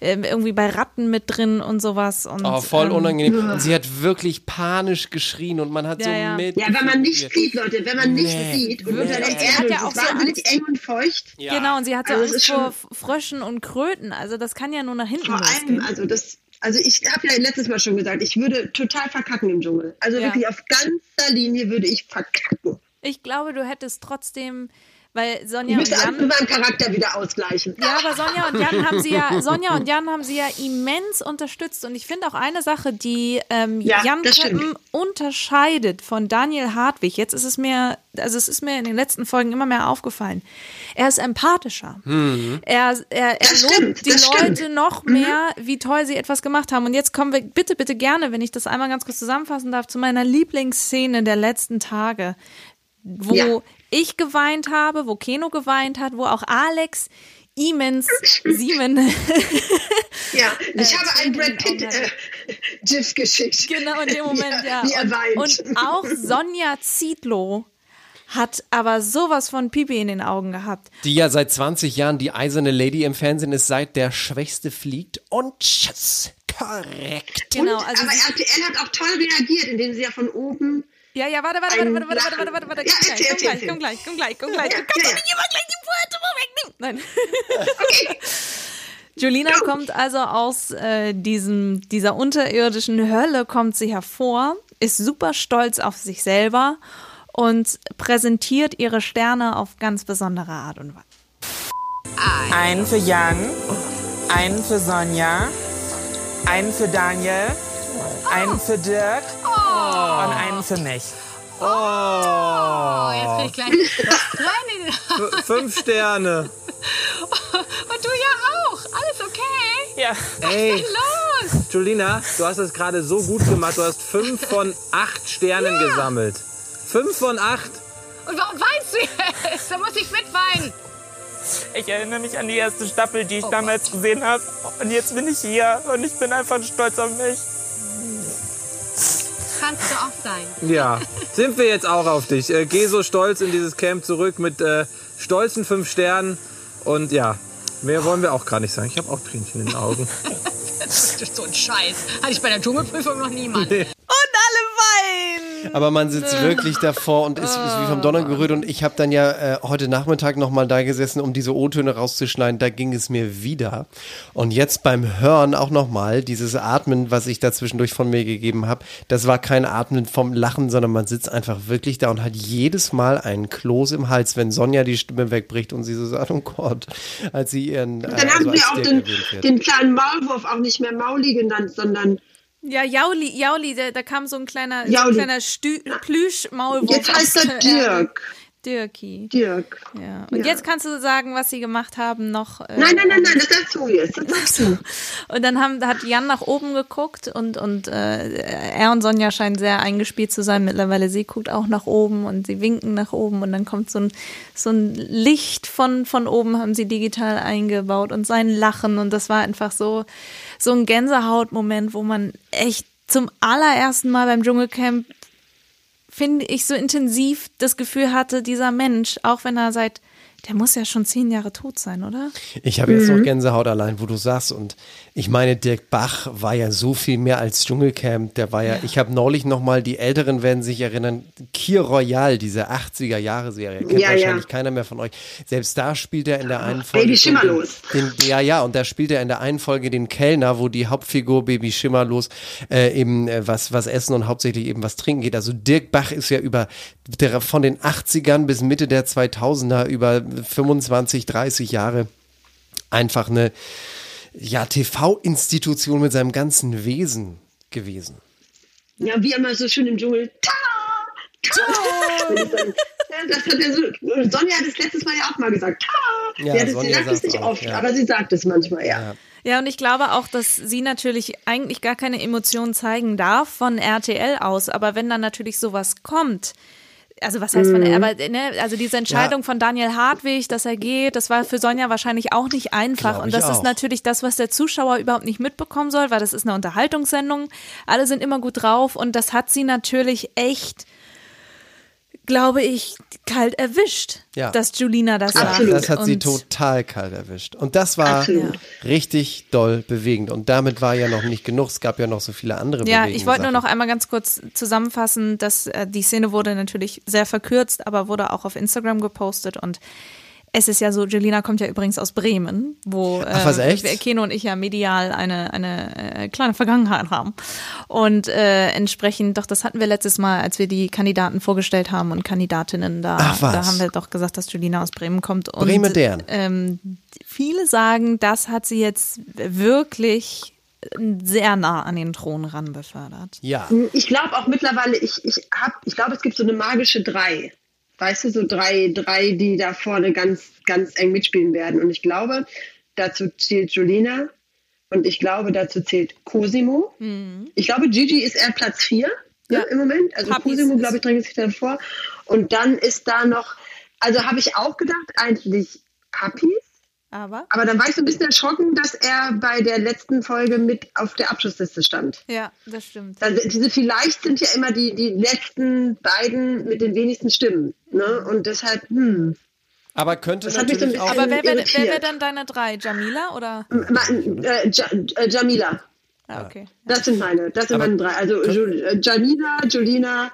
Speaker 2: irgendwie bei Ratten mit drin und sowas. Und,
Speaker 7: Oh, voll
Speaker 2: ähm,
Speaker 7: unangenehm. Und sie hat wirklich panisch geschrien und man hat so
Speaker 2: Ja, ja.
Speaker 7: mit.
Speaker 5: Ja, wenn man nicht sieht, Leute, wenn man nicht
Speaker 7: Nee.
Speaker 5: sieht und
Speaker 2: Nee.
Speaker 5: unter der
Speaker 2: Und sie hat
Speaker 5: Erde
Speaker 2: ja
Speaker 5: ja
Speaker 2: auch so
Speaker 5: wahnsinnig eng und feucht.
Speaker 7: Ja.
Speaker 2: Genau, und sie hatte
Speaker 5: Also
Speaker 2: Angst vor Fröschen und Kröten. Also das kann ja nur nach hinten
Speaker 5: Vor allem, also das, also ich habe ja letztes Mal schon gesagt, ich würde total verkacken im Dschungel. Also
Speaker 2: Ja.
Speaker 5: wirklich auf ganzer Linie würde ich verkacken.
Speaker 2: Ich glaube, du hättest trotzdem, weil
Speaker 5: Ich
Speaker 2: Sonja und
Speaker 5: müsste alles
Speaker 2: Jan
Speaker 5: mit meinem Charakter wieder ausgleichen.
Speaker 2: Ja, aber Sonja und Jan haben sie ja, Sonja und Jan haben sie ja immens unterstützt. Und ich finde auch eine Sache, die ähm,
Speaker 5: Ja,
Speaker 2: Jan. Köppen unterscheidet von Daniel Hartwig. Jetzt ist es mir, also es ist mir in den letzten Folgen immer mehr aufgefallen. Er ist empathischer. Er, er, er
Speaker 5: Das
Speaker 2: lobt
Speaker 5: stimmt,
Speaker 2: die Leute
Speaker 5: stimmt. Mhm.
Speaker 2: noch mehr, wie toll sie etwas gemacht haben. Und jetzt kommen wir bitte, bitte gerne, wenn ich das einmal ganz kurz zusammenfassen darf, zu meiner Lieblingsszene der letzten Tage, wo
Speaker 5: Ja.
Speaker 2: ich geweint habe, wo Keno geweint hat, wo auch Alex immens Siemen
Speaker 5: Ja, ich
Speaker 2: Äh,
Speaker 5: habe einen Brad Pitt äh, GIF geschickt.
Speaker 2: Genau, in dem Moment, ja.
Speaker 5: Er
Speaker 2: Und, und auch Sonja Zietlow hat aber sowas von Pipi in den Augen gehabt.
Speaker 7: Die ja seit 20 Jahren die eiserne Lady im Fernsehen ist, seit der Schwächste fliegt. Und tschüss. Korrekt.
Speaker 2: Genau,
Speaker 5: und,
Speaker 2: also
Speaker 5: aber RTL hat auch toll reagiert, indem sie ja von oben.
Speaker 2: Ja, ja, warte, warte, warte, warte, warte, warte, warte, warte, warte,
Speaker 5: Ja,
Speaker 2: komm gleich,
Speaker 5: erzähl,
Speaker 2: komm
Speaker 5: erzähl,
Speaker 2: gleich, komm gleich, komm gleich, komm gleich.
Speaker 5: Ja,
Speaker 2: Du kannst
Speaker 5: ja,
Speaker 2: doch nicht
Speaker 5: ja.
Speaker 2: immer gleich die Pointe vorwegnehmen. Nein. Julina kommt also aus äh, diesem, dieser unterirdischen Hölle, kommt sie hervor, ist super stolz auf sich selber und präsentiert ihre Sterne auf ganz besondere Art und Weise.
Speaker 11: Einen für Jan, einen für Sonja, einen für Daniel, einen für Dirk und einen für mich.
Speaker 12: Oh, jetzt krieg ich gleich Tränen.
Speaker 13: Fünf Sterne.
Speaker 12: Und du ja auch. Alles okay?
Speaker 11: Ja.
Speaker 13: Ey,
Speaker 12: Was ist denn los?
Speaker 13: Julina, du hast es gerade so gut gemacht. Du hast fünf von acht Sternen gesammelt. Fünf von acht.
Speaker 12: Und warum weinst du jetzt? Da muss ich mitweinen.
Speaker 11: Ich erinnere mich an die erste Staffel, die ich damals gesehen habe. Und jetzt bin ich hier und ich bin einfach stolz auf mich.
Speaker 12: Kannst du auch sein.
Speaker 13: Ja, sind wir jetzt auch auf dich. Äh, geh so stolz in dieses Camp zurück mit äh, stolzen fünf Sternen. Und ja, mehr wollen wir auch gar nicht sagen. Ich habe auch Tränchen in den Augen.
Speaker 12: Das ist so ein Scheiß. Hatte ich bei der Dschungelprüfung noch niemand.
Speaker 13: Nee.
Speaker 2: Und weinen!
Speaker 7: Aber man sitzt wirklich davor und ist, ist wie vom Donner gerührt. Und ich habe dann ja äh, heute Nachmittag nochmal da gesessen, um diese O-Töne rauszuschneiden. Da ging es mir wieder. Und jetzt beim Hören auch nochmal dieses Atmen, was ich da zwischendurch von mir gegeben habe. Das war kein Atmen vom Lachen, sondern man sitzt einfach wirklich da und hat jedes Mal einen Kloß im Hals, wenn Sonja die Stimme wegbricht und sie so sagt, oh Gott, als sie ihren.
Speaker 5: Dann
Speaker 7: äh,
Speaker 5: haben
Speaker 7: also
Speaker 5: wir
Speaker 7: als
Speaker 5: auch den, den kleinen Maulwurf auch nicht mehr Mauli genannt, sondern
Speaker 2: Ja, Jauli, Jauli, da, da kam so ein kleiner, so ein kleiner Stü Plüsch-Maulwurf.
Speaker 5: jetzt heißt er. Dirk.
Speaker 2: Dirki.
Speaker 5: Dirk.
Speaker 2: Ja. Und
Speaker 5: Ja.
Speaker 2: jetzt kannst du sagen, was sie gemacht haben noch. äh,
Speaker 5: Nein, nein, nein, nein, das sagst du jetzt. Das sagst du.
Speaker 2: Und dann haben, hat Jan nach oben geguckt und, und äh, er und Sonja scheinen sehr eingespielt zu sein. Mittlerweile sie guckt auch nach oben und sie winken nach oben und dann kommt so ein, so ein Licht von, von oben, haben sie digital eingebaut und sein Lachen und das war einfach so, so ein Gänsehautmoment, wo man echt zum allerersten Mal beim Dschungelcamp finde ich, so intensiv das Gefühl hatte, dieser Mensch, auch wenn er seit, der muss ja schon zehn Jahre tot sein, oder?
Speaker 7: Ich habe jetzt
Speaker 5: Mhm.
Speaker 7: noch Gänsehaut allein, wo du sagst. Und ich meine, Dirk Bach war ja so viel mehr als Dschungelcamp. Der war ja, ich habe neulich noch mal, die Älteren werden sich erinnern, Kier Royal, diese 80er-Jahre-Serie. Kennt
Speaker 5: Ja,
Speaker 7: wahrscheinlich
Speaker 5: ja.
Speaker 7: keiner mehr von euch. Selbst da spielt er in der einen Folge.
Speaker 5: Baby
Speaker 7: den-
Speaker 5: Schimmerlos.
Speaker 7: Den, ja, ja, und da spielt er in der einen Folge den Kellner, wo die Hauptfigur Baby Schimmerlos äh, eben äh, was, was essen und hauptsächlich eben was trinken geht. Also Dirk Bach ist ja über der, von den 80ern bis Mitte der 2000er über 25, 30 Jahre einfach eine ja, TV-Institution mit seinem ganzen Wesen gewesen.
Speaker 5: Ja, wie immer so schön im Dschungel. Ta! Ta! Das, ja, das hat er so, Sonja hat es letztes Mal ja auch mal gesagt. Ta!
Speaker 7: Ja,
Speaker 5: sie, hat es,
Speaker 7: Sonja
Speaker 5: sie sagt es nicht
Speaker 7: auch,
Speaker 5: oft,
Speaker 7: ja.
Speaker 5: aber sie sagt es manchmal, ja.
Speaker 7: Ja.
Speaker 2: Ja, und ich glaube auch, dass sie natürlich eigentlich gar keine Emotionen zeigen darf von RTL aus. Aber wenn dann natürlich sowas kommt, also was heißt von,
Speaker 5: Mhm.
Speaker 2: aber ne, also diese Entscheidung von Daniel Hartwig, dass er geht, das war für Sonja wahrscheinlich auch nicht einfach.
Speaker 7: Glaub
Speaker 2: und das
Speaker 7: auch.
Speaker 2: ist natürlich das, was der Zuschauer überhaupt nicht mitbekommen soll, weil das ist eine Unterhaltungssendung. Alle sind immer gut drauf und das hat sie natürlich echt, glaube ich, kalt erwischt,
Speaker 7: Ja.
Speaker 2: dass Julina das
Speaker 7: Ja,
Speaker 2: sagt.
Speaker 7: das hat sie
Speaker 2: Und-
Speaker 7: total kalt erwischt. Und das war
Speaker 5: Absolut.
Speaker 7: richtig doll bewegend. Und damit war ja noch nicht genug. Es gab ja noch so viele andere
Speaker 2: Ja, ich wollte nur noch einmal ganz kurz zusammenfassen, dass äh, die Szene wurde natürlich sehr verkürzt, aber wurde auch auf Instagram gepostet und es ist ja so, Jelina kommt ja übrigens aus Bremen, wo
Speaker 7: Ach, was, echt?
Speaker 2: wir, Keno und ich ja medial eine, eine äh, kleine Vergangenheit haben. Und äh, entsprechend, doch, das hatten wir letztes Mal, als wir die Kandidaten vorgestellt haben und Kandidatinnen da,
Speaker 7: Ach, was?
Speaker 2: da haben wir doch gesagt, dass Jelina aus Bremen kommt. Und,
Speaker 7: Bremedern.
Speaker 2: Ähm, viele sagen, das hat sie jetzt wirklich sehr nah an den Thron ran befördert.
Speaker 7: Ja.
Speaker 5: Ich glaube auch mittlerweile, ich, ich hab, ich glaube, es gibt so eine magische Drei. Weißt du, so drei, drei, die da vorne ganz, ganz eng mitspielen werden. Und ich glaube, dazu zählt Julina und ich glaube, dazu zählt Cosimo. Ich glaube, Gigi ist eher Platz vier ne,
Speaker 2: Ja.
Speaker 5: im Moment. Also
Speaker 2: Papis
Speaker 5: Cosimo, glaube ich, drängt sich dann vor. Und dann ist da noch, also habe ich auch gedacht, eigentlich Papis.
Speaker 2: Aber?
Speaker 5: Aber dann war ich so ein bisschen erschrocken, dass er bei der letzten Folge mit auf der Abschlussliste stand.
Speaker 2: Ja, das stimmt.
Speaker 5: Also diese vielleicht sind ja immer die, die letzten beiden mit den wenigsten Stimmen. Ne? Und deshalb, hm.
Speaker 7: Aber könnte
Speaker 5: Das hat mich so ein
Speaker 7: natürlich auch.
Speaker 2: Aber wer wäre wär dann deine drei? Jamila oder?
Speaker 5: Ma- Äh, ja, äh, Jamila.
Speaker 2: Ah, okay.
Speaker 5: Das sind meine, das sind
Speaker 7: Aber-
Speaker 5: meine drei. Also äh, Jamila, Julina,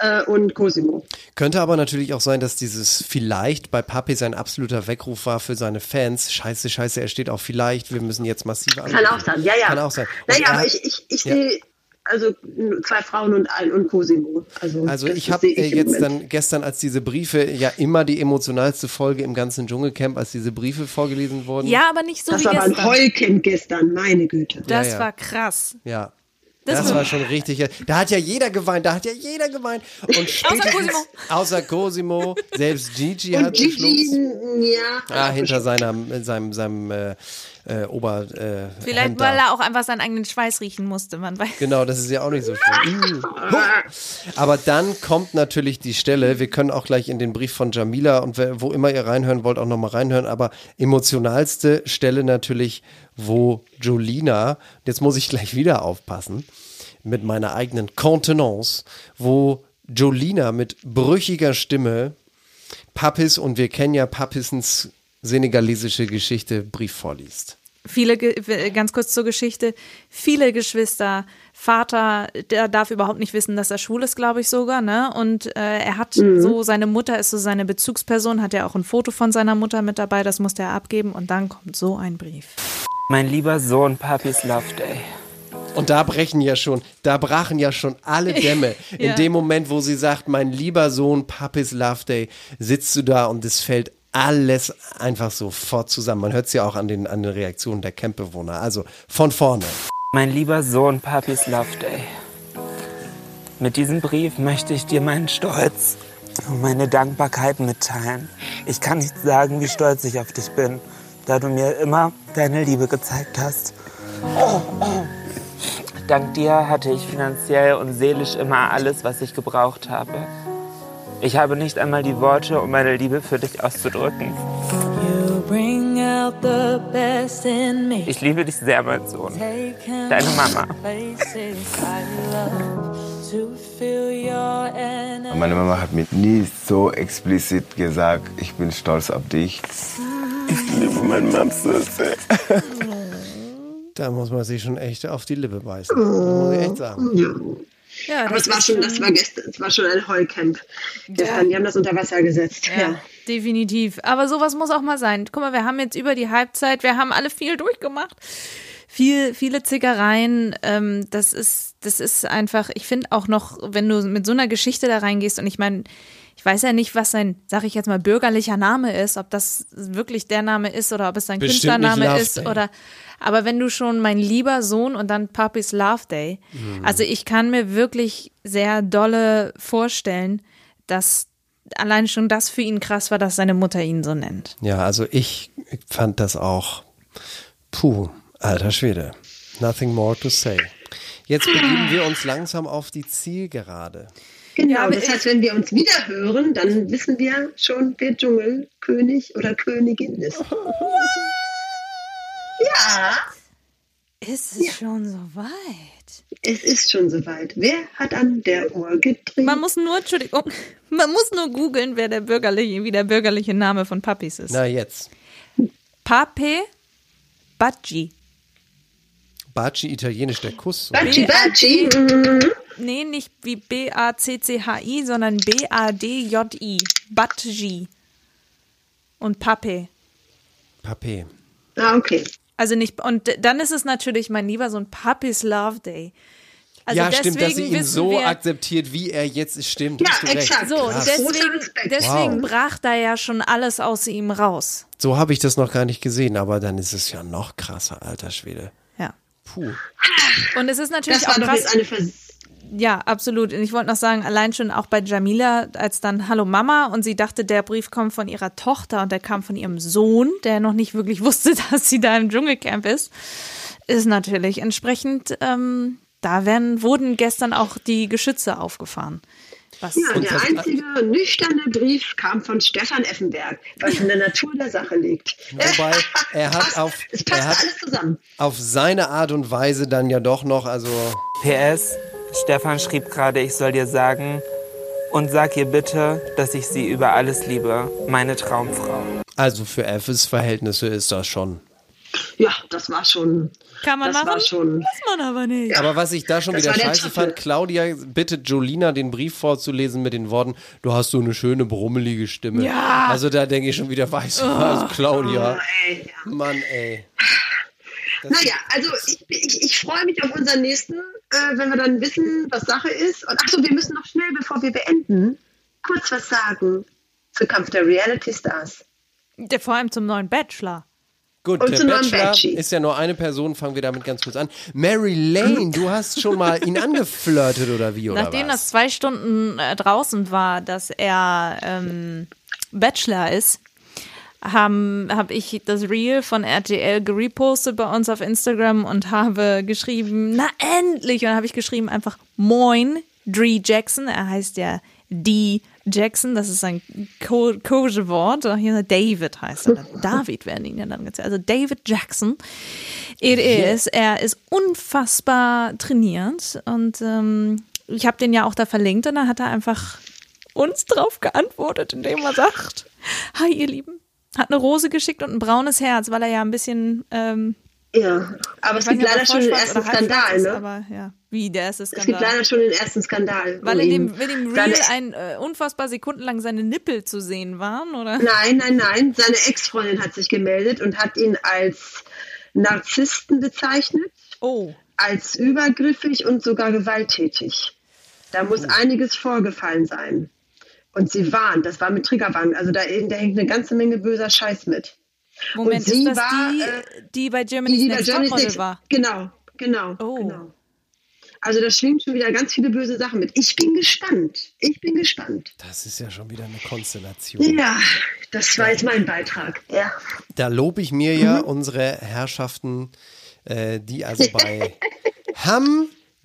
Speaker 5: äh, und Cosimo.
Speaker 7: Könnte aber natürlich auch sein, dass dieses vielleicht bei Papi sein absoluter Weckruf war für seine Fans. Scheiße, scheiße, er steht auch vielleicht, wir müssen jetzt massiv
Speaker 5: Kann auch sein, ja, ja.
Speaker 7: Kann auch sein. Und
Speaker 5: Naja,
Speaker 7: er
Speaker 5: aber ich, ich, ich
Speaker 7: Ja.
Speaker 5: sehe also zwei Frauen und ein und Cosimo. Also,
Speaker 7: Also
Speaker 5: das
Speaker 7: ich habe
Speaker 5: sehe
Speaker 7: äh, jetzt dann gestern, als diese Briefe, ja immer die emotionalste Folge im ganzen Dschungelcamp, als diese Briefe vorgelesen wurden.
Speaker 2: Ja, aber nicht so
Speaker 5: Das
Speaker 2: wie
Speaker 5: war aber ein
Speaker 2: gestern.
Speaker 5: Heulcamp gestern, meine Güte.
Speaker 2: Das
Speaker 7: Ja, ja.
Speaker 2: war krass.
Speaker 7: Ja.
Speaker 2: Das
Speaker 7: Das,
Speaker 2: war-
Speaker 7: schon richtig. Da hat ja jeder geweint, da hat ja jeder geweint. Und spätestens-
Speaker 2: Cosimo.
Speaker 7: Außer Cosimo, selbst Gigi
Speaker 5: Und
Speaker 7: hat geschluckt.
Speaker 5: Gigi, ja.
Speaker 7: Ah, hinter seiner, seinem, seinem äh, äh, Ober. Äh,
Speaker 2: Vielleicht,
Speaker 7: Hemd
Speaker 2: weil er auch einfach seinen eigenen Schweiß riechen musste. Man weiß.
Speaker 7: Genau, das ist ja auch nicht so schön. Aber dann kommt natürlich die Stelle, wir können auch gleich in den Brief von Jamila und wo immer ihr reinhören wollt, auch nochmal reinhören, aber emotionalste Stelle natürlich, wo Jolina, jetzt muss ich gleich wieder aufpassen, mit meiner eigenen Kontenance, wo Jolina mit brüchiger Stimme Pappis und wir kennen ja Pappissens senegalesische Geschichte Brief vorliest.
Speaker 2: Viele, ganz kurz zur Geschichte, viele Geschwister, Vater, der darf überhaupt nicht wissen, dass er schwul ist, glaube ich sogar, ne? Und äh, er hat
Speaker 5: Mhm.
Speaker 2: so, seine Mutter ist so seine Bezugsperson, hat ja auch ein Foto von seiner Mutter mit dabei, das musste er abgeben und dann kommt so ein Brief.
Speaker 11: Mein lieber Sohn, Papis Love Day.
Speaker 7: Und da brechen ja schon, da brachen ja schon alle Dämme. In
Speaker 2: Ja.
Speaker 7: dem Moment, wo sie sagt, mein lieber Sohn, Papis Love Day, sitzt du da und es fällt alles einfach sofort zusammen. Man hört es ja auch an den, an den Reaktionen der Campbewohner. Also von vorne.
Speaker 11: Mein lieber Sohn, Papis Love Day. Mit diesem Brief möchte ich dir meinen Stolz und meine Dankbarkeit mitteilen. Ich kann nicht sagen, wie stolz ich auf dich bin, da du mir immer deine Liebe gezeigt hast. Dank dir hatte ich finanziell und seelisch immer alles, was ich gebraucht habe. Ich habe nicht einmal die Worte, um meine Liebe für dich auszudrücken.
Speaker 6: You bring out the best in me.
Speaker 11: Ich liebe dich sehr, mein Sohn. Deine Mama.
Speaker 4: Meine Mama hat mir nie so explizit gesagt, ich bin stolz auf dich. Ich liebe meinen Mann so sehr.
Speaker 7: Da muss man sich schon echt auf die Lippe beißen. Das muss ich echt sagen.
Speaker 2: Ja,
Speaker 5: Aber
Speaker 2: das
Speaker 5: es war schon, das war gestern, es war schon ein Heulcamp. Gestern, die haben das unter Wasser gesetzt.
Speaker 2: Ja,
Speaker 5: Ja.
Speaker 2: definitiv. Aber sowas muss auch mal sein. Guck mal, wir haben jetzt über die Halbzeit, wir haben alle viel durchgemacht. Viel, viele Zickereien. Ähm, das ist, das ist einfach, ich finde auch noch, wenn du mit so einer Geschichte da reingehst und ich meine, ich weiß ja nicht, was sein, sag ich jetzt mal, bürgerlicher Name ist, ob das wirklich der Name ist oder ob es sein
Speaker 7: Bestimmt
Speaker 2: Künstlername ist oder aber wenn du schon mein lieber Sohn und dann Papis Love Day,
Speaker 7: Mhm.
Speaker 2: also ich kann mir wirklich sehr dolle vorstellen, dass allein schon das für ihn krass war, dass seine Mutter ihn so nennt.
Speaker 7: Ja, also ich fand das auch, puh, alter Schwede. Nothing more to say. Jetzt begeben wir uns langsam auf die Zielgerade.
Speaker 5: Genau,
Speaker 2: Ja, aber
Speaker 5: das heißt, wenn wir uns wieder hören, dann wissen wir schon, wer Dschungelkönig oder Königin ist. Ja,
Speaker 2: Ist es schon so weit?
Speaker 5: es ist schon soweit. Wer hat an der Uhr gedreht?
Speaker 2: Man muss nur, Entschuldigung, man muss nur googeln, wer der bürgerliche, wie der bürgerliche Name von Papis ist.
Speaker 7: Na jetzt.
Speaker 2: Pape Bacci.
Speaker 7: Baci italienisch, der Kuss. so.
Speaker 5: Baci, Baci.
Speaker 2: Nee, nicht wie B-A-C-C-H-I, sondern B-A-D-J-I. Bacci. Und Pape.
Speaker 7: Papé.
Speaker 5: Ah, okay.
Speaker 2: Also nicht, und dann ist es natürlich mein lieber so ein Papis Love Day. Also
Speaker 7: ja, stimmt, dass sie ihn so
Speaker 2: wir-
Speaker 7: akzeptiert, wie er jetzt ist. Stimmt,
Speaker 5: Ja,
Speaker 7: hast du recht.
Speaker 5: exakt.
Speaker 2: So,
Speaker 7: Krass.
Speaker 2: deswegen, deswegen
Speaker 7: Wow.
Speaker 2: brach da ja schon alles aus ihm raus.
Speaker 7: So habe ich das noch gar nicht gesehen, aber dann ist es ja noch krasser, alter Schwede.
Speaker 2: Ja.
Speaker 7: Puh.
Speaker 2: Und es ist natürlich
Speaker 5: Das war
Speaker 2: auch
Speaker 5: doch
Speaker 2: krass.
Speaker 5: jetzt eine Vers
Speaker 2: Ja, absolut. Und ich wollte noch sagen, allein schon auch bei Jamila, als dann Hallo Mama und sie dachte, der Brief kommt von ihrer Tochter und der kam von ihrem Sohn, der noch nicht wirklich wusste, dass sie da im Dschungelcamp ist, ist natürlich entsprechend, ähm, da werden, wurden gestern auch die Geschütze aufgefahren. Was,
Speaker 5: Ja, der einzige nüchterne Brief kam von Stefan Effenberg, was in der Natur der Sache liegt.
Speaker 7: Wobei, er hat
Speaker 5: Passt-
Speaker 7: auf, er hat
Speaker 5: alles zusammen.
Speaker 7: auf seine Art und Weise dann ja doch noch, also
Speaker 11: PS, Stefan schrieb gerade, ich soll dir sagen, und sag ihr bitte, dass ich sie über alles liebe, meine Traumfrau.
Speaker 7: Also für Effes Verhältnisse ist das schon.
Speaker 5: ja, das war schon.
Speaker 2: Kann man
Speaker 5: das
Speaker 2: machen,
Speaker 5: War schon,
Speaker 2: muss man aber nicht.
Speaker 7: Aber was ich da schon
Speaker 5: Das
Speaker 7: wieder scheiße
Speaker 5: Titel.
Speaker 7: fand, Claudia bittet Jolina, den Brief vorzulesen mit den Worten, du hast so eine schöne, brummelige Stimme.
Speaker 2: Ja.
Speaker 7: Also da denke ich schon wieder, weißt du was, Claudia.
Speaker 5: Oh, ey, ja.
Speaker 7: Mann, ey.
Speaker 5: Naja, also ich, ich, ich freue mich auf unseren nächsten, äh, wenn wir dann wissen, was Sache ist. Und achso, wir müssen noch schnell, bevor wir beenden, kurz was sagen zu Kampf der Reality Stars.
Speaker 2: Der, vor allem zum neuen Bachelor.
Speaker 7: Gut,
Speaker 5: Und
Speaker 7: der Bachelor ist ja nur eine Person, fangen wir damit ganz kurz an. Mary Lane, du hast schon mal ihn angeflirtet oder wie, oder
Speaker 2: Nachdem
Speaker 7: was?
Speaker 2: das zwei Stunden äh, draußen war, dass er ähm, Bachelor ist, habe hab ich das Reel von RTL gerepostet bei uns auf Instagram und habe geschrieben, na endlich! Und dann habe ich geschrieben einfach Moin, Dree Jackson. Er heißt ja D. Jackson, das ist ein Co- Codewort. Hier David heißt er. David werden ihn ja dann gezählt. Also David Jackson. It is. Er ist unfassbar trainiert und ähm, ich habe den ja auch da verlinkt und dann hat er einfach uns drauf geantwortet, indem er sagt, hi ihr Lieben, hat eine Rose geschickt und ein braunes Herz, weil er ja ein bisschen ähm,
Speaker 5: Ja, aber es gibt
Speaker 2: er
Speaker 5: leider schon den ersten Skandal,
Speaker 2: ist,
Speaker 5: ne?
Speaker 2: Aber ja, wie der erste
Speaker 5: Es gibt
Speaker 2: Skandal.
Speaker 5: leider schon den ersten Skandal.
Speaker 2: Weil in dem, in dem Reel ein äh, unfassbar sekundenlang seine Nippel zu sehen waren, oder?
Speaker 5: Nein, nein, nein. Seine Ex-Freundin hat sich gemeldet und hat ihn als Narzissten bezeichnet,
Speaker 2: Oh.
Speaker 5: als übergriffig und sogar gewalttätig. Da muss einiges vorgefallen sein. Und sie warnt, das war mit Triggerwarnung, also da, da hängt eine ganze Menge böser Scheiß mit.
Speaker 2: Moment,
Speaker 5: und sie
Speaker 2: ist das
Speaker 5: war,
Speaker 2: die,
Speaker 5: äh,
Speaker 2: die bei Germany's
Speaker 5: die, die bei
Speaker 2: Next
Speaker 5: Germany's
Speaker 2: Topmodel
Speaker 5: Next-
Speaker 2: war?
Speaker 5: Genau, genau,
Speaker 2: Oh.
Speaker 5: genau. Also da schwingt schon wieder ganz viele böse Sachen mit. Ich bin gespannt. Ich bin gespannt.
Speaker 7: Das ist ja schon wieder eine Konstellation.
Speaker 5: Ja, das war jetzt mein Beitrag. Ja.
Speaker 7: Da lobe ich mir ja unsere Herrschaften, äh, die also bei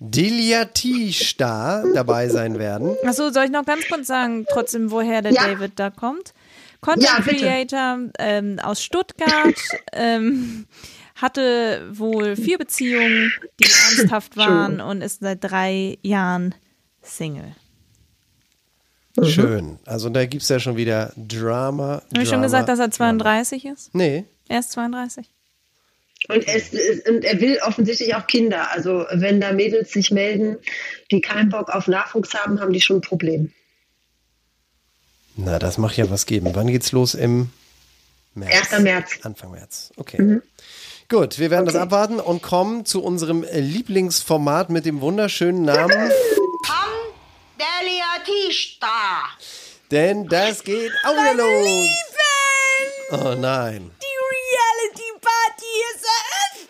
Speaker 7: Ham Dilyati-Star dabei sein werden.
Speaker 2: Achso, soll ich noch ganz kurz sagen, trotzdem, woher der
Speaker 5: Ja.
Speaker 2: David da kommt? Content
Speaker 5: Ja.
Speaker 2: Creator ähm, aus Stuttgart, ähm, hatte wohl vier Beziehungen, die ernsthaft waren und ist seit drei Jahren Single.
Speaker 7: Schön. Also da gibt es ja schon wieder Drama.
Speaker 2: Habe ich schon gesagt, dass er 32 ist?
Speaker 7: Nee.
Speaker 2: Er ist 32.
Speaker 5: Und, es, und er will offensichtlich auch Kinder. Also wenn da Mädels sich melden, die keinen Bock auf Nachwuchs haben, haben die schon ein Problem.
Speaker 7: Na, das macht ja was geben. Wann geht's los? Im März.
Speaker 5: 1. März.
Speaker 7: Anfang März. Okay. Gut, wir werden das abwarten und kommen zu unserem äh, Lieblingsformat mit dem wunderschönen Namen.
Speaker 6: Delia T-Star.
Speaker 7: Denn das geht auch wieder los. Oh nein.
Speaker 2: Die Reality Party ist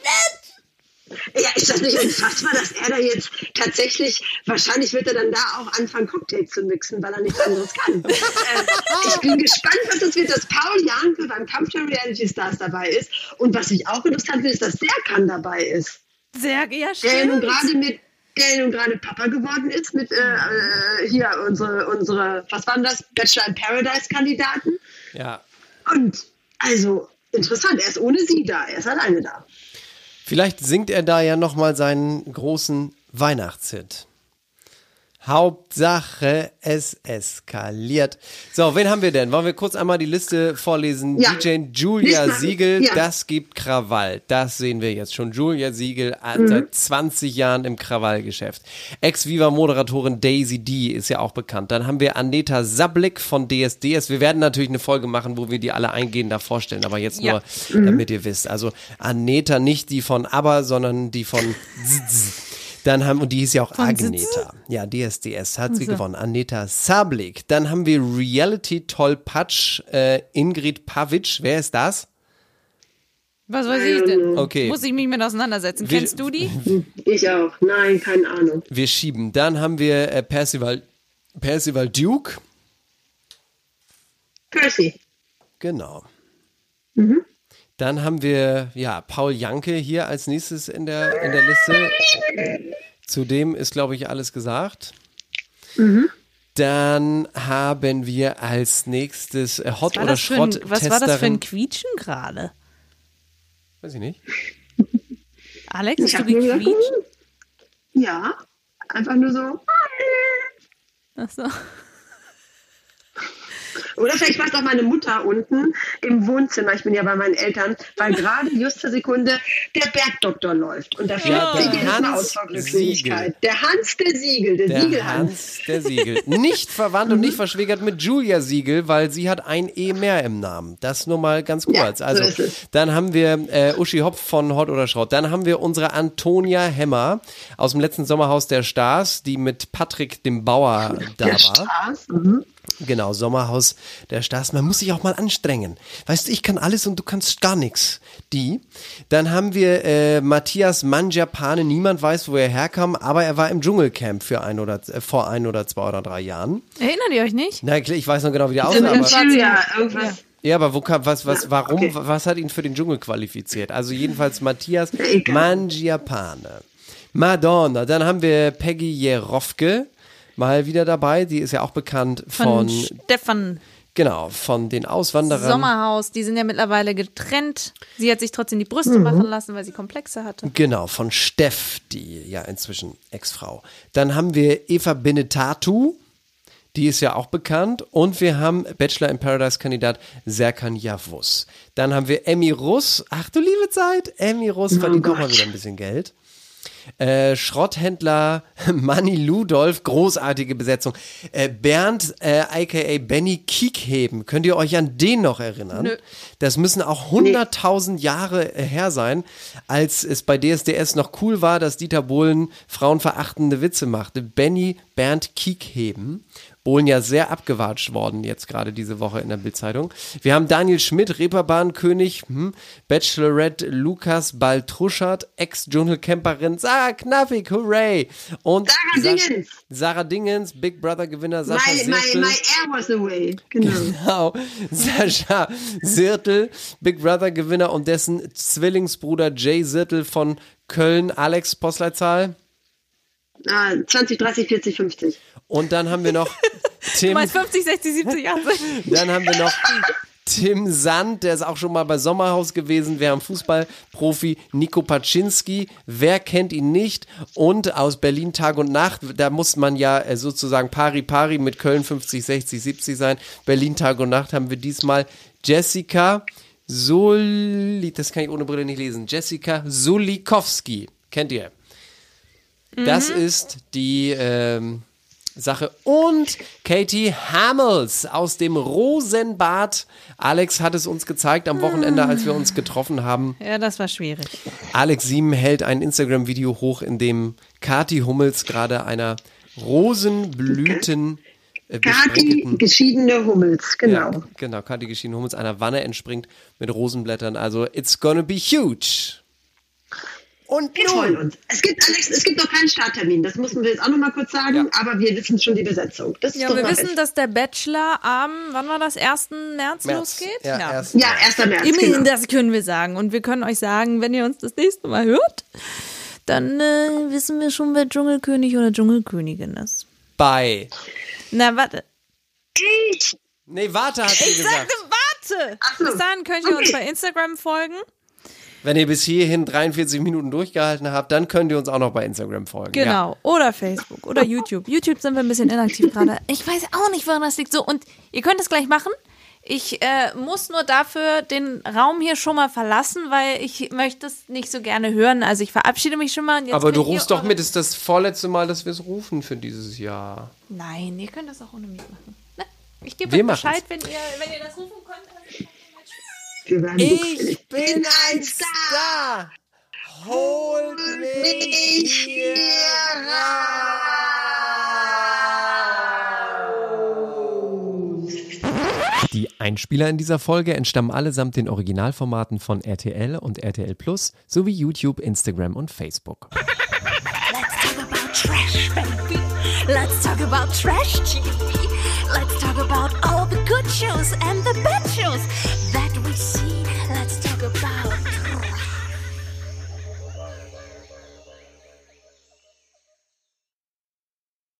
Speaker 2: eröffnet!
Speaker 5: Ja, ist das nicht unfassbar, dass er da jetzt tatsächlich, wahrscheinlich wird er dann da auch anfangen, Cocktails zu mixen, weil er nichts anderes kann. äh, ich bin gespannt, was das wird, dass Paul Janke beim Kampf der Reality Stars dabei ist. Und was ich auch interessant finde, ist, dass Serkan dabei ist.
Speaker 2: Sehr, ja,
Speaker 5: Der ja nun gerade mit der nun gerade Papa geworden ist mit äh, äh, hier unsere unsere was waren das Bachelor in Paradise Kandidaten
Speaker 7: Ja.
Speaker 5: und also interessant er ist ohne sie da er ist alleine da
Speaker 7: Vielleicht singt er da ja nochmal seinen großen Weihnachtshit. Hauptsache, es eskaliert. So, wen haben wir denn? Wollen wir kurz einmal die Liste vorlesen?
Speaker 5: Ja.
Speaker 7: DJ Julia. Siegel,
Speaker 5: Ja.
Speaker 7: das gibt Krawall. Das sehen wir jetzt schon. Julia Siegel äh,
Speaker 5: Mhm.
Speaker 7: seit 20 Jahren im Krawallgeschäft. Ex-Viva-Moderatorin Daisy D ist ja auch bekannt. Dann haben wir Aneta Sablik von DSDS. Wir werden natürlich eine Folge machen, wo wir die alle eingehender vorstellen, aber jetzt
Speaker 2: Ja.
Speaker 7: nur, damit ihr wisst. Also Aneta nicht die von ABBA, sondern die von. Dann haben, und die ist ja auch
Speaker 2: Von
Speaker 7: Agneta. Ja, DSDS hat sie
Speaker 2: Also.
Speaker 7: gewonnen. Aneta Sablik. Dann haben wir Reality Tollpatsch, äh, Ingrid Pavic. Wer ist das?
Speaker 2: Was weiß ich denn?
Speaker 7: Okay.
Speaker 2: Muss ich mich mit auseinandersetzen.
Speaker 7: Wir-
Speaker 2: Kennst du die?
Speaker 5: ich auch nein keine Ahnung
Speaker 7: Wir schieben. Dann haben wir äh, Percival, Percival Duke.
Speaker 5: Percy
Speaker 7: Genau.
Speaker 5: Mhm.
Speaker 7: Dann haben wir, ja, Paul Janke hier als nächstes in der, in der Liste. Zudem ist, glaube ich, alles gesagt.
Speaker 5: Mhm.
Speaker 7: Dann haben wir als nächstes äh, Hot
Speaker 2: Was war,
Speaker 7: oder
Speaker 2: das für
Speaker 7: Schrott.
Speaker 2: ein, was war das für ein Quietschen gerade?
Speaker 7: Weiß ich nicht.
Speaker 2: Alex,
Speaker 5: Ich
Speaker 2: hast du gequietscht?
Speaker 5: ja einfach nur so
Speaker 2: Ach so.
Speaker 5: Oder vielleicht war es auch meine Mutter unten im Wohnzimmer. Ich bin ja bei meinen Eltern, weil gerade just zur Sekunde der Bergdoktor läuft. Und da fliegt
Speaker 7: Ja, der
Speaker 5: Mal
Speaker 7: Hans
Speaker 5: aus vor Glückseligkeit. Der Hans der Siegel, der,
Speaker 7: Der
Speaker 5: Siegelhans.
Speaker 7: Hans der Siegel. Nicht verwandt und nicht verschwägert mit Julia Siegel, weil sie hat ein E mehr im Namen. Das nur mal ganz kurz.
Speaker 5: so
Speaker 7: also, dann haben wir äh, Uschi Hopf von Hot oder Schrott. Dann haben wir unsere Antonia Hemmer aus dem letzten Sommerhaus der Stars, die mit Patrick dem Bauer da
Speaker 5: Der
Speaker 7: war.
Speaker 5: Straß. Mhm.
Speaker 7: Genau, Sommerhaus der Stars. Man muss sich auch mal anstrengen. Weißt du, ich kann alles und du kannst gar nichts. Die. Dann haben wir äh, Matthias Manjapane. Niemand weiß, wo er herkam, aber er war im Dschungelcamp für ein oder äh, vor ein oder zwei oder drei Jahren.
Speaker 2: Erinnert ihr euch nicht?
Speaker 7: Na klar, ich weiß noch genau, wie der aussah.
Speaker 5: in
Speaker 7: Aber,
Speaker 5: Syria, irgendwas.
Speaker 7: ja, aber wo kam, was, was, warum,
Speaker 5: okay.
Speaker 7: was hat ihn für den Dschungel qualifiziert? Also jedenfalls Matthias. Mangiapane. Madonna. Dann haben wir Peggy Jerofke mal wieder dabei. Die ist ja auch bekannt
Speaker 2: Von,
Speaker 7: von,
Speaker 2: Stefan
Speaker 7: genau, von den Auswanderern.
Speaker 2: Sommerhaus. Die sind ja mittlerweile getrennt. Sie hat sich trotzdem die Brüste machen lassen, weil sie Komplexe hatte.
Speaker 7: Genau, von Steff, die ja inzwischen Ex-Frau. Dann haben wir Eva Benetatu, die ist ja auch bekannt. Und wir haben Bachelor in Paradise-Kandidat Serkan Yavuz. Dann haben wir Emmy Russ. Ach du liebe Zeit, Emmy Russ verdient auch mal wieder ein bisschen Geld. Äh, Schrotthändler Manny Ludolf, großartige Besetzung. Äh, Bernd, äh, aka Benny Kiekheben, könnt ihr euch an den noch erinnern?
Speaker 2: Nö.
Speaker 7: Das müssen auch 100.000 Jahre äh, her sein, als es bei DSDS noch cool war, dass Dieter Bohlen frauenverachtende Witze machte. Benny Bernd Kiekheben. Bohlen ja sehr abgewatscht worden jetzt gerade diese Woche in der Bildzeitung. Wir haben Daniel Schmidt, Reeperbahn-König, hm, Bachelorette Lukas Baltruschert, Ex-Dschungelcamperin Sarah Knappig, hooray! Und
Speaker 5: Sarah
Speaker 7: Sa-
Speaker 5: Dingens.
Speaker 7: Sarah Dingens, Big Brother-Gewinner Sascha
Speaker 5: My, my,
Speaker 7: Sirtel.
Speaker 5: my air was away. Genau.
Speaker 7: Genau, Sascha Sirtel, Big Brother-Gewinner und dessen Zwillingsbruder Jay Sirtel von Köln, Alex Postleitzahl.
Speaker 5: Ah, 20, 30, 40, 50.
Speaker 7: Und dann haben wir noch
Speaker 2: Du
Speaker 7: Tim,
Speaker 2: meinst 50, 60, 70, 80.
Speaker 7: dann haben wir noch Tim Sand, der ist auch schon mal bei Sommerhaus gewesen. Wir haben Fußballprofi Nico Paczynski. Wer kennt ihn nicht? Und aus Berlin Tag und Nacht, da muss man ja äh, sozusagen pari pari mit Köln 50, 60, 70 sein. Berlin Tag und Nacht haben wir diesmal Jessica Soli, das kann ich ohne Brille nicht lesen. Jessica Solikowski. Kennt ihr? Das ist die ähm, Sache. Und Katie Hamels aus dem Rosenbad. Alex hat es uns gezeigt am Wochenende, als wir uns getroffen haben.
Speaker 2: Ja, das war schwierig.
Speaker 7: Alex Sieben hält ein Instagram-Video hoch, in dem Kati Hummels gerade einer Rosenblüten äh,
Speaker 5: Kati, geschiedene Hummels, genau.
Speaker 7: ja, genau, Kati geschiedene Hummels einer Wanne entspringt mit Rosenblättern. Also it's gonna be huge. Und
Speaker 5: Wir freuen uns. Es gibt, Alex, es gibt noch keinen Starttermin, das müssen wir jetzt auch noch mal kurz sagen, aber wir wissen schon die Besetzung. Das ist
Speaker 2: Ja, wir wissen, dass der Bachelor am, wann war das, 1. März,
Speaker 7: März.
Speaker 2: losgeht?
Speaker 7: Ja, erst-
Speaker 5: Ja, 1. März,
Speaker 2: Immerhin,
Speaker 5: genau.
Speaker 2: das können wir sagen. Und wir können euch sagen, wenn ihr uns das nächste Mal hört, dann äh, wissen wir schon, wer Dschungelkönig oder Dschungelkönigin ist.
Speaker 7: bei.
Speaker 2: Na, warte.
Speaker 5: Ich.
Speaker 7: Nee, warte, hat sie
Speaker 2: Ich
Speaker 7: gesagt.
Speaker 2: sagte, warte!
Speaker 5: so.
Speaker 2: Bis dahin könnt ihr uns
Speaker 5: Okay.
Speaker 2: bei Instagram folgen.
Speaker 7: Wenn ihr bis hierhin 43 Minuten durchgehalten habt, dann könnt ihr uns auch noch bei Instagram folgen. Ja.
Speaker 2: Genau. Oder Facebook oder YouTube. YouTube sind wir ein bisschen inaktiv gerade. Ich weiß auch nicht, woran das liegt. So, und ihr könnt es gleich machen. Ich äh, muss nur dafür den Raum hier schon mal verlassen, weil ich möchte es nicht so gerne hören. Also ich verabschiede mich schon mal. und Jetzt
Speaker 7: Aber du rufst doch mit, ist das vorletzte Mal, dass wir es rufen für dieses Jahr.
Speaker 2: Nein, ihr könnt das auch ohne mich machen. Ne? Ich gebe euch Bescheid, wenn ihr, wenn ihr das rufen könnt.
Speaker 5: Wir werden
Speaker 7: Ich bin ein Star! Hol mich hier Die Einspieler in dieser Folge entstammen allesamt den Originalformaten von RTL und RTL Plus sowie YouTube, Instagram und Facebook.
Speaker 6: Let's talk about trash, baby. Let's talk about trash TV. Let's talk about all the good shows and the bad shows